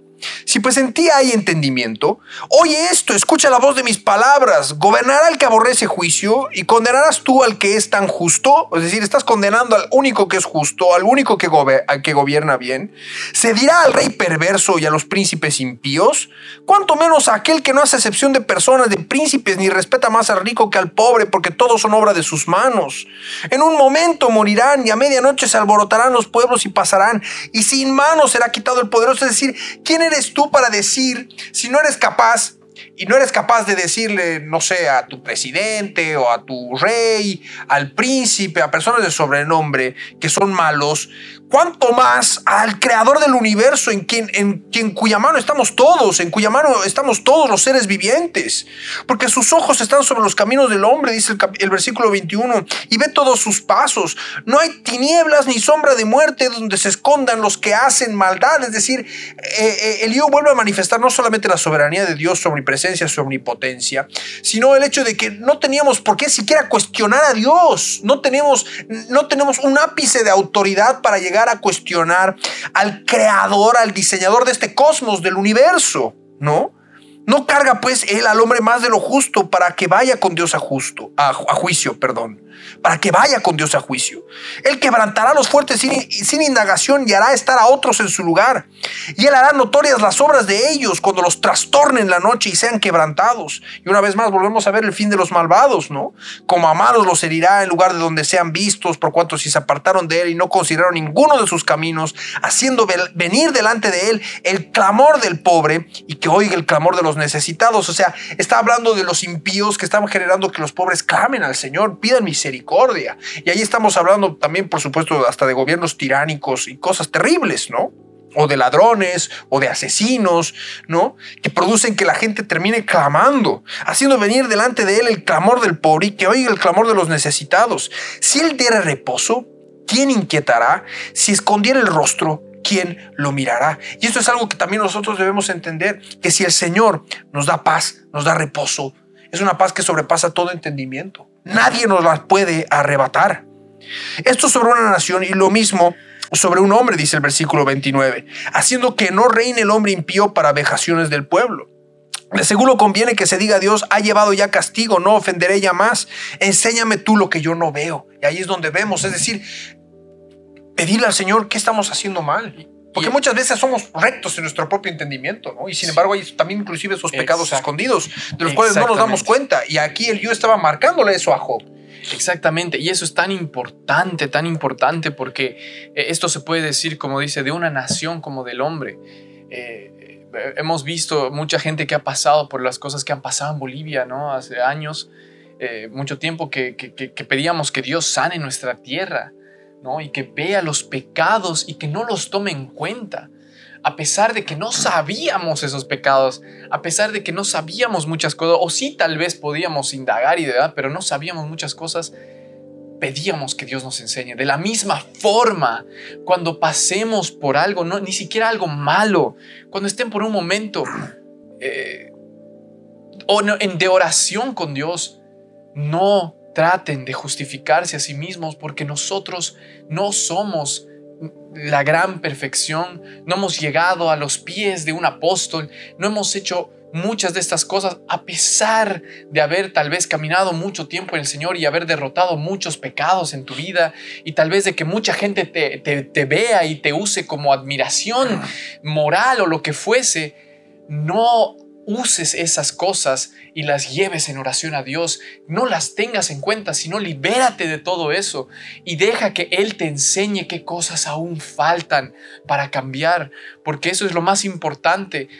si pues en ti hay entendimiento, oye esto, escucha la voz de mis palabras, gobernará el que aborrece juicio y condenarás tú al que es tan justo, es decir, estás condenando al único que es justo, al único que, al que gobierna bien, se dirá al rey perverso y a los príncipes impíos, cuanto menos a aquel que no hace excepción de personas, de príncipes, ni respeta más al rico que al pobre, porque todos son obra de sus manos. En un momento morirán y a medianoche se alborotarán los pueblos y pasarán, y sin manos será quitado el poderoso. Es decir, ¿quién eres tú para decir si no eres capaz? Y no eres capaz de decirle, no sé, a tu presidente o a tu rey, al príncipe, a personas de sobrenombre que son malos, cuánto más al creador del universo en quien, en quien cuya mano estamos todos, en cuya mano estamos todos los seres vivientes. Porque sus ojos están sobre los caminos del hombre, dice el, versículo 21, y ve todos sus pasos. No hay tinieblas ni sombra de muerte donde se escondan los que hacen maldad. Es decir, eh, eh, vuelve a manifestar no solamente la soberanía de Dios, su omnipresencia, su omnipotencia, sino el hecho de que no teníamos por qué siquiera cuestionar a Dios. No tenemos, no tenemos un ápice de autoridad para llegar a cuestionar al creador, al diseñador de este cosmos, del universo, ¿no? No carga pues él al hombre más de lo justo para que vaya con Dios a justo, a, juicio, perdón, para que vaya con Dios a juicio. Él quebrantará a los fuertes sin, indagación y hará estar a otros en su lugar. Y él hará notorias las obras de ellos cuando los trastornen la noche y sean quebrantados. Y una vez más volvemos a ver el fin de los malvados, ¿no? Como amados los herirá en lugar de donde sean vistos, por cuanto si se apartaron de él y no consideraron ninguno de sus caminos, haciendo venir delante de él el clamor del pobre y que oiga el clamor de los necesitados. O sea, está hablando de los impíos que están generando que los pobres clamen al Señor, pidan misericordia. Y ahí estamos hablando también, por supuesto, hasta de gobiernos tiránicos y cosas terribles, ¿no? O de ladrones, o de asesinos, ¿no? Que producen que la gente termine clamando, haciendo venir delante de él el clamor del pobre y que oiga el clamor de los necesitados. Si él diera reposo, ¿quién inquietará? Si escondiera el rostro, ¿quién lo mirará? Y esto es algo que también nosotros debemos entender, que si el Señor nos da paz, nos da reposo, es una paz que sobrepasa todo entendimiento. Nadie nos la puede arrebatar. Esto sobre una nación y lo mismo sobre un hombre, dice el versículo 29, haciendo que no reine el hombre impío para vejaciones del pueblo. Seguro conviene que se diga a Dios, ha llevado ya castigo, no ofenderé ya más, enséñame tú lo que yo no veo. Y ahí es donde vemos, es decir, pedirle al Señor qué estamos haciendo mal. Porque muchas veces somos rectos en nuestro propio entendimiento, ¿no? Y sin embargo hay también inclusive esos pecados Exacto. escondidos, de los cuales no nos damos cuenta. Y aquí el yo estaba marcándole eso a Job. Exactamente, y eso es tan importante, tan importante porque eh, esto se puede decir, como dice, de una nación como del hombre. Eh, eh, hemos visto mucha gente que ha pasado por las cosas que han pasado en Bolivia, ¿no? Hace años, mucho tiempo que, que, pedíamos que Dios sane nuestra tierra, ¿no? Y que vea los pecados y que no los tome en cuenta a pesar de que no sabíamos esos pecados, a pesar de que no sabíamos muchas cosas, o sí tal vez podíamos indagar y de verdad, pero no sabíamos muchas cosas, pedíamos que Dios nos enseñe. De la misma forma, cuando pasemos por algo, no, ni siquiera algo malo, cuando estén por un momento eh, o en, de oración con Dios, no traten de justificarse a sí mismos porque nosotros no somos la gran perfección, no hemos llegado a los pies de un apóstol, no hemos hecho muchas de estas cosas a pesar de haber tal vez caminado mucho tiempo en el Señor y haber derrotado muchos pecados en tu vida y tal vez de que mucha gente te, te vea y te use como admiración moral o lo que fuese, no uses esas cosas y las lleves en oración a Dios. No las tengas en cuenta, sino libérate de todo eso y deja que Él te enseñe qué cosas aún faltan para cambiar, porque eso es lo más importante.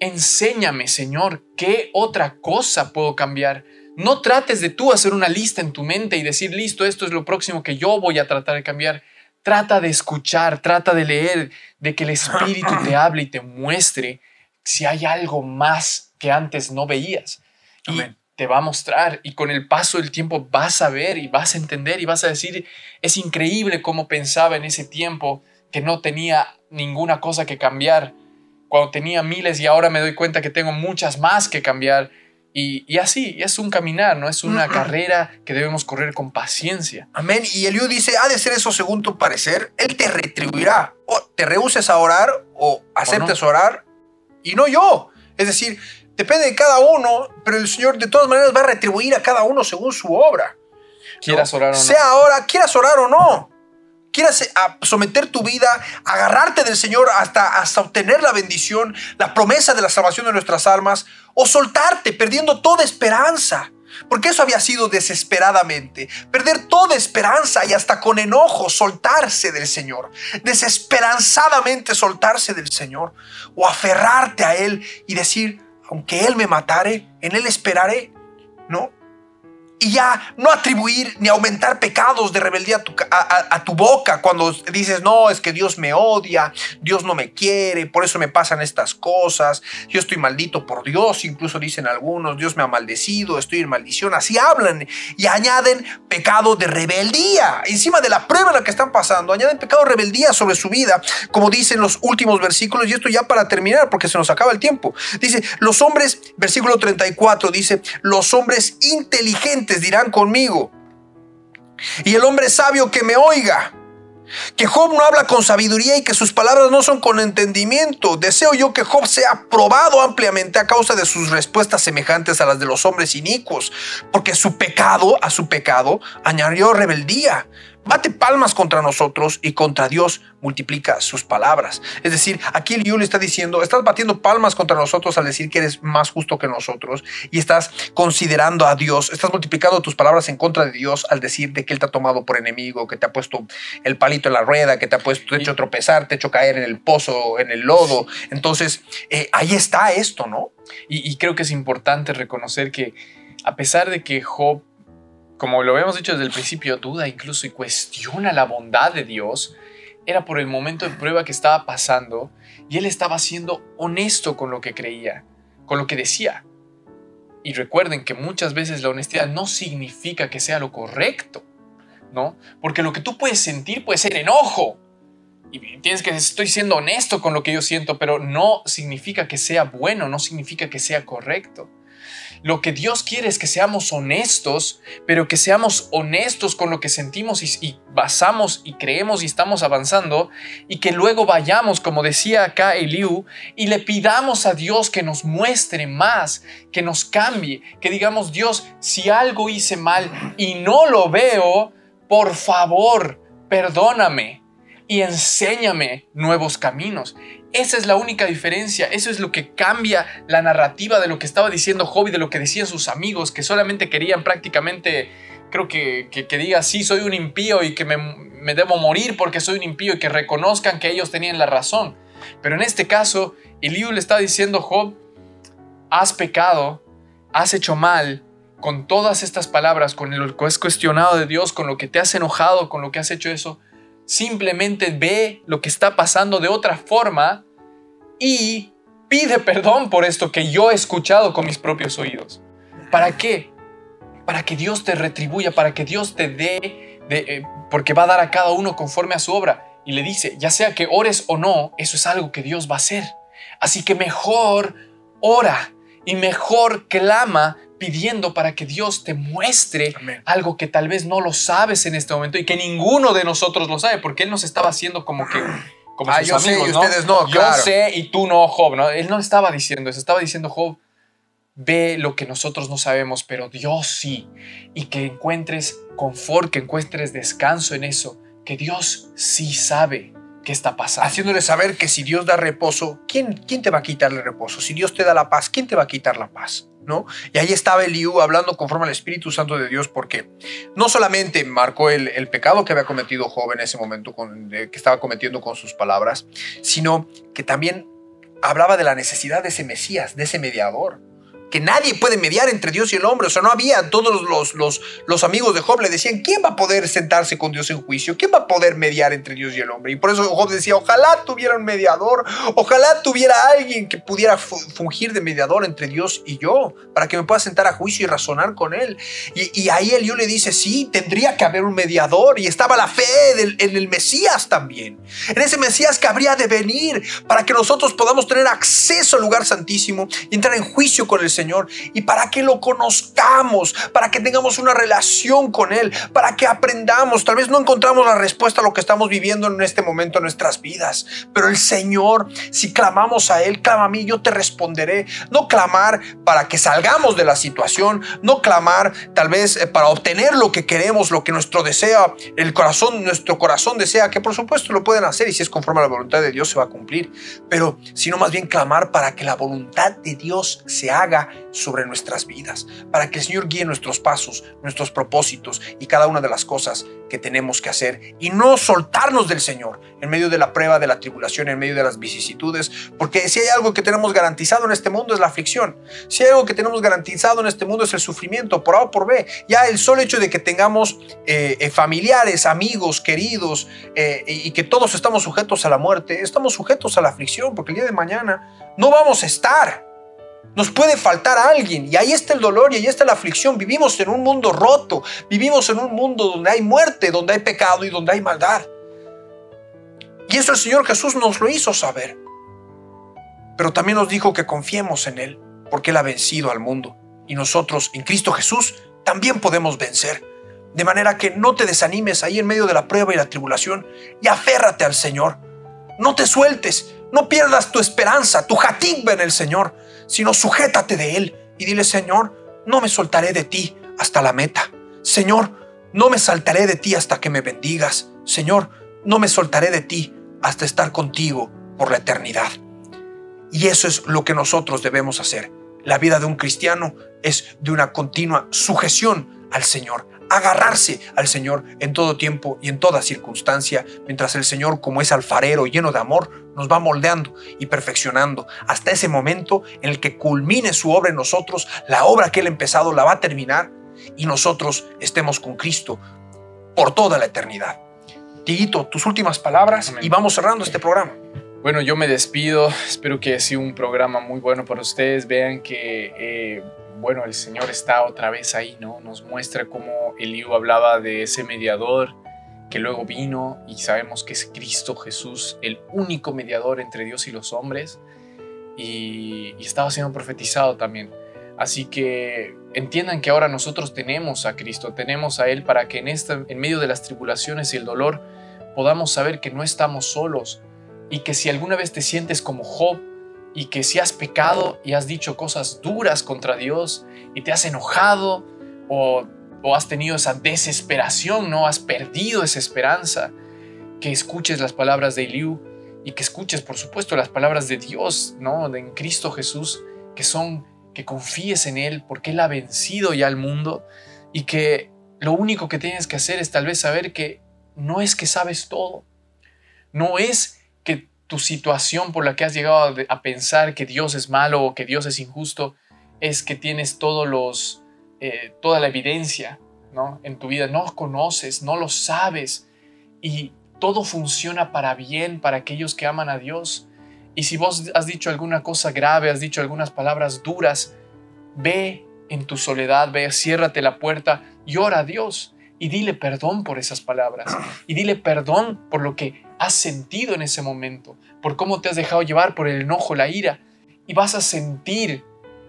Enséñame, Señor, qué otra cosa puedo cambiar. No trates de tú hacer una lista en tu mente y decir, listo, esto es lo próximo que yo voy a tratar de cambiar. Trata de escuchar, trata de leer, de que el Espíritu te hable y te muestre si hay algo más que antes no veías. Y te va a mostrar y con el paso del tiempo vas a ver y vas a entender y vas a decir, es increíble cómo pensaba en ese tiempo que no tenía ninguna cosa que cambiar, cuando tenía miles y ahora me doy cuenta que tengo muchas más que cambiar. Y, así, es un caminar, ¿no? Es una carrera que debemos correr con paciencia. Amén. Y Eliú dice, ha de ser eso según tu parecer, Él te retribuirá. O te rehuses a orar o aceptes orar y no yo. Es decir, depende de cada uno, pero el Señor de todas maneras va a retribuir a cada uno según su obra. Quieras orar o no. Sea ahora, quieras orar o no. Quieras someter tu vida, agarrarte del Señor hasta, hasta obtener la bendición, la promesa de la salvación de nuestras almas, o soltarte perdiendo toda esperanza. Porque eso había sido desesperadamente. Perder toda esperanza y hasta con enojo soltarse del Señor. Desesperanzadamente soltarse del Señor. O aferrarte a Él y decir, aunque Él me matare, en Él esperaré. ¿No? Y ya no atribuir ni aumentar pecados de rebeldía a tu, boca cuando dices, no, es que Dios me odia, Dios no me quiere, por eso me pasan estas cosas, yo estoy maldito por Dios, incluso dicen algunos, Dios me ha maldecido, estoy en maldición, así hablan y añaden pecado de rebeldía, encima de la prueba en la que están pasando, añaden pecado de rebeldía sobre su vida, como dicen los últimos versículos, y esto ya para terminar, porque se nos acaba el tiempo, dice, los hombres, versículo 34, dice, los hombres inteligentes, dirán conmigo. Y el hombre sabio que me oiga. Que Job no habla con sabiduría y que sus palabras no son con entendimiento. Deseo yo que Job sea probado ampliamente a causa de sus respuestas semejantes a las de los hombres inicuos, porque su pecado, a su pecado, añadió rebeldía bate palmas contra nosotros y contra Dios multiplica sus palabras. Es decir, aquí el le está diciendo, estás batiendo palmas contra nosotros al decir que eres más justo que nosotros y estás considerando a Dios, estás multiplicando tus palabras en contra de Dios al decir de que Él te ha tomado por enemigo, que te ha puesto el palito en la rueda, que te ha puesto, te ha hecho tropezar, te ha hecho caer en el pozo, en el lodo. Entonces, eh, ahí está esto, ¿no? Y, y creo que es importante reconocer que a pesar de que Job como lo habíamos dicho desde el principio, duda incluso y cuestiona la bondad de Dios, era por el momento de prueba que estaba pasando y él estaba siendo honesto con lo que creía, con lo que decía. Y recuerden que muchas veces la honestidad no significa que sea lo correcto, ¿no? Porque lo que tú puedes sentir puede ser enojo. Y tienes que estoy siendo honesto con lo que yo siento, pero no significa que sea bueno, no significa que sea correcto. Lo que Dios quiere es que seamos honestos, pero que seamos honestos con lo que sentimos y, basamos y creemos y estamos avanzando y que luego vayamos, como decía acá Eliú, y le pidamos a Dios que nos muestre más, que nos cambie, que digamos, Dios, si algo hice mal y no lo veo, por favor, perdóname y enséñame nuevos caminos. Esa es la única diferencia, eso es lo que cambia la narrativa de lo que estaba diciendo Job y de lo que decían sus amigos, que solamente querían prácticamente creo que, que, diga, sí, soy un impío y que me, me debo morir porque soy un impío y que reconozcan que ellos tenían la razón. Pero en este caso, Eliú le está diciendo, Job, has pecado, has hecho mal, con todas estas palabras, con lo que has cuestionado de Dios, con lo que te has enojado, con lo que has hecho eso, simplemente ve lo que está pasando de otra forma y pide perdón por esto que yo he escuchado con mis propios oídos. ¿Para qué? Para que Dios te retribuya, para que Dios te dé, de, eh, porque va a dar a cada uno conforme a su obra. Y le dice, ya sea que ores o no, eso es algo que Dios va a hacer. Así que mejor ora y mejor clama pidiendo para que Dios te muestre Amén. algo que tal vez no lo sabes en este momento y que ninguno de nosotros lo sabe, porque Él nos estaba haciendo como que... Como Ah, sus yo sé y ¿no? ustedes no, Yo claro. sé y tú no, Job, ¿no? Él no estaba diciendo eso, estaba diciendo, Job, ve lo que nosotros no sabemos, pero Dios sí. Y que encuentres confort, que encuentres descanso en eso, que Dios sí sabe qué está haciéndole saber que si Dios da reposo, ¿quién, ¿quién te va a quitar el reposo? Si Dios te da la paz, ¿quién te va a quitar la paz? ¿No? Y ahí estaba Eliú hablando conforme al Espíritu Santo de Dios porque no solamente marcó el, el pecado que había cometido Job en ese momento, que estaba cometiendo con sus palabras, sino que también hablaba de la necesidad de ese Mesías, de ese mediador. Que nadie puede mediar entre Dios y el hombre. O sea, no había todos los, los, los amigos de Job le decían, ¿quién va a poder sentarse con Dios en juicio? ¿Quién va a poder mediar entre Dios y el hombre? Y por eso Job decía, ojalá tuviera un mediador, ojalá tuviera alguien que pudiera fu- fungir de mediador entre Dios y yo, para que me pueda sentar a juicio y razonar con él. Y, y ahí Eliú le dice, sí, tendría que haber un mediador. Y estaba la fe en el Mesías también. En ese Mesías que habría de venir para que nosotros podamos tener acceso al lugar santísimo y entrar en juicio con el Señor. Y para que lo conozcamos, para que tengamos una relación con Él, para que aprendamos. Tal vez no encontramos la respuesta a lo que estamos viviendo en este momento en nuestras vidas. Pero el Señor, si clamamos a Él, clama a mí, yo te responderé. No clamar para que salgamos de la situación, no clamar tal vez eh, para obtener lo que queremos, lo que nuestro desea, el corazón, nuestro corazón desea, que por supuesto lo pueden hacer y si es conforme a la voluntad de Dios se va a cumplir. Pero sino más bien clamar para que la voluntad de Dios se haga sobre nuestras vidas, para que el Señor guíe nuestros pasos, nuestros propósitos y cada una de las cosas que tenemos que hacer y no soltarnos del Señor en medio de la prueba, de la tribulación, en medio de las vicisitudes, porque si hay algo que tenemos garantizado en este mundo es la aflicción, si hay algo que tenemos garantizado en este mundo es el sufrimiento, por A o por B, ya el solo hecho de que tengamos eh, eh, familiares, amigos, queridos eh, y que todos estamos sujetos a la muerte, estamos sujetos a la aflicción, porque el día de mañana no vamos a estar. Nos puede faltar alguien y ahí está el dolor y ahí está la aflicción. Vivimos en un mundo roto, vivimos en un mundo donde hay muerte, donde hay pecado y donde hay maldad. Y eso el Señor Jesús nos lo hizo saber. Pero también nos dijo que confiemos en Él, porque Él ha vencido al mundo. Y nosotros, en Cristo Jesús, también podemos vencer. De manera que no te desanimes ahí en medio de la prueba y la tribulación y aférrate al Señor. No te sueltes, no pierdas tu esperanza, tu jatigba en el Señor, sino sujétate de Él y dile, Señor, no me soltaré de ti hasta la meta. Señor, no me saltaré de ti hasta que me bendigas. Señor, no me soltaré de ti hasta estar contigo por la eternidad. Y eso es lo que nosotros debemos hacer. La vida de un cristiano es de una continua sujeción al Señor, agarrarse al Señor en todo tiempo y en toda circunstancia, mientras el Señor, como es alfarero lleno de amor, nos va moldeando y perfeccionando hasta ese momento en el que culmine su obra en nosotros, la obra que Él ha empezado la va a terminar y nosotros estemos con Cristo por toda la eternidad. Tiguito, tus últimas palabras Amén. y vamos cerrando este programa. Bueno, yo me despido. Espero que haya sido un programa muy bueno para ustedes. Vean que, eh, bueno, el Señor está otra vez ahí, ¿no? Nos muestra cómo Eliú hablaba de ese mediador que luego vino y sabemos que es Cristo Jesús, el único mediador entre Dios y los hombres. Y, y estaba siendo profetizado también. Así que entiendan que ahora nosotros tenemos a Cristo, tenemos a Él para que en, esta, en medio de las tribulaciones y el dolor podamos saber que no estamos solos y que si alguna vez te sientes como Job y que si has pecado y has dicho cosas duras contra Dios y te has enojado o, o has tenido esa desesperación, no has perdido esa esperanza, que escuches las palabras de Eliú y que escuches por supuesto las palabras de Dios, ¿no? En Cristo Jesús, que son que confíes en Él porque Él ha vencido ya al mundo y que lo único que tienes que hacer es tal vez saber que no es que sabes todo. No es tu situación por la que has llegado a, pensar que Dios es malo o que Dios es injusto es que tienes todos los, eh, toda la evidencia ¿no? en tu vida. No conoces, no lo sabes y todo funciona para bien para aquellos que aman a Dios. Y si vos has dicho alguna cosa grave, has dicho algunas palabras duras, ve en tu soledad, ve, ciérrate la puerta y ora a Dios y dile perdón por esas palabras y dile perdón por lo que has sentido en ese momento, por cómo te has dejado llevar por el enojo, la ira y vas a sentir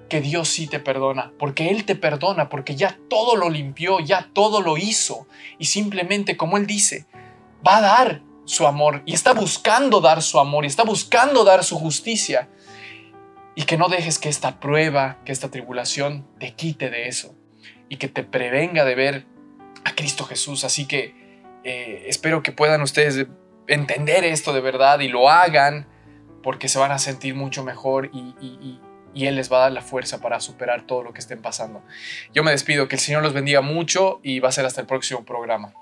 que Dios sí te perdona, porque Él te perdona, porque ya todo lo limpió, ya todo lo hizo y simplemente como Él dice, va a dar su amor y está buscando dar su amor y está buscando dar su justicia y que no dejes que esta prueba, que esta tribulación te quite de eso y que te prevenga de ver a Cristo Jesús. Así que eh, espero que puedan ustedes entender esto de verdad y lo hagan porque se van a sentir mucho mejor y, y Él les va a dar la fuerza para superar todo lo que estén pasando. Yo me despido, que el Señor los bendiga mucho y va a ser hasta el próximo programa.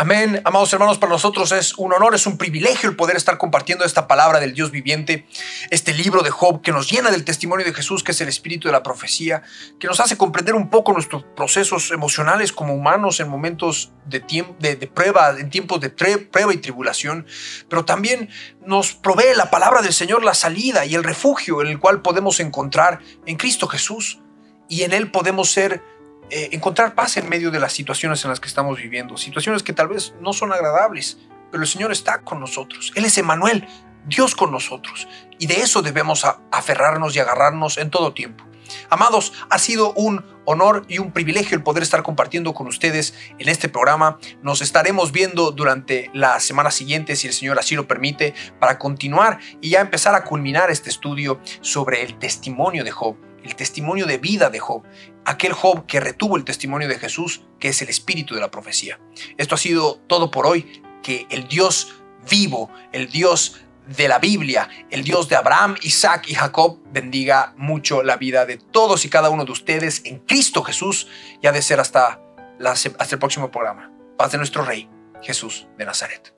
Amén, amados hermanos, para nosotros es un honor, es un privilegio el poder estar compartiendo esta palabra del Dios viviente, este libro de Job que nos llena del testimonio de Jesús, que es el espíritu de la profecía, que nos hace comprender un poco nuestros procesos emocionales como humanos en momentos de, de, prueba, en tiempos de prueba y tribulación, pero también nos provee la palabra del Señor la salida y el refugio en el cual podemos encontrar en Cristo Jesús y en Él podemos ser eh, encontrar paz en medio de las situaciones en las que estamos viviendo, situaciones que tal vez no son agradables, pero el Señor está con nosotros. Él es Emanuel, Dios con nosotros, y de eso debemos aferrarnos y agarrarnos en todo tiempo. Amados, ha sido un honor y un privilegio el poder estar compartiendo con ustedes en este programa. Nos estaremos viendo durante la semana siguiente, si el Señor así lo permite, para continuar y ya empezar a culminar este estudio sobre el testimonio de Job el testimonio de vida de Job, aquel Job que retuvo el testimonio de Jesús, que es el espíritu de la profecía. Esto ha sido todo por hoy, que el Dios vivo, el Dios de la Biblia, el Dios de Abraham, Isaac y Jacob, bendiga mucho la vida de todos y cada uno de ustedes en Cristo Jesús y ha de ser hasta, hasta el próximo programa. Paz de nuestro Rey, Jesús de Nazaret.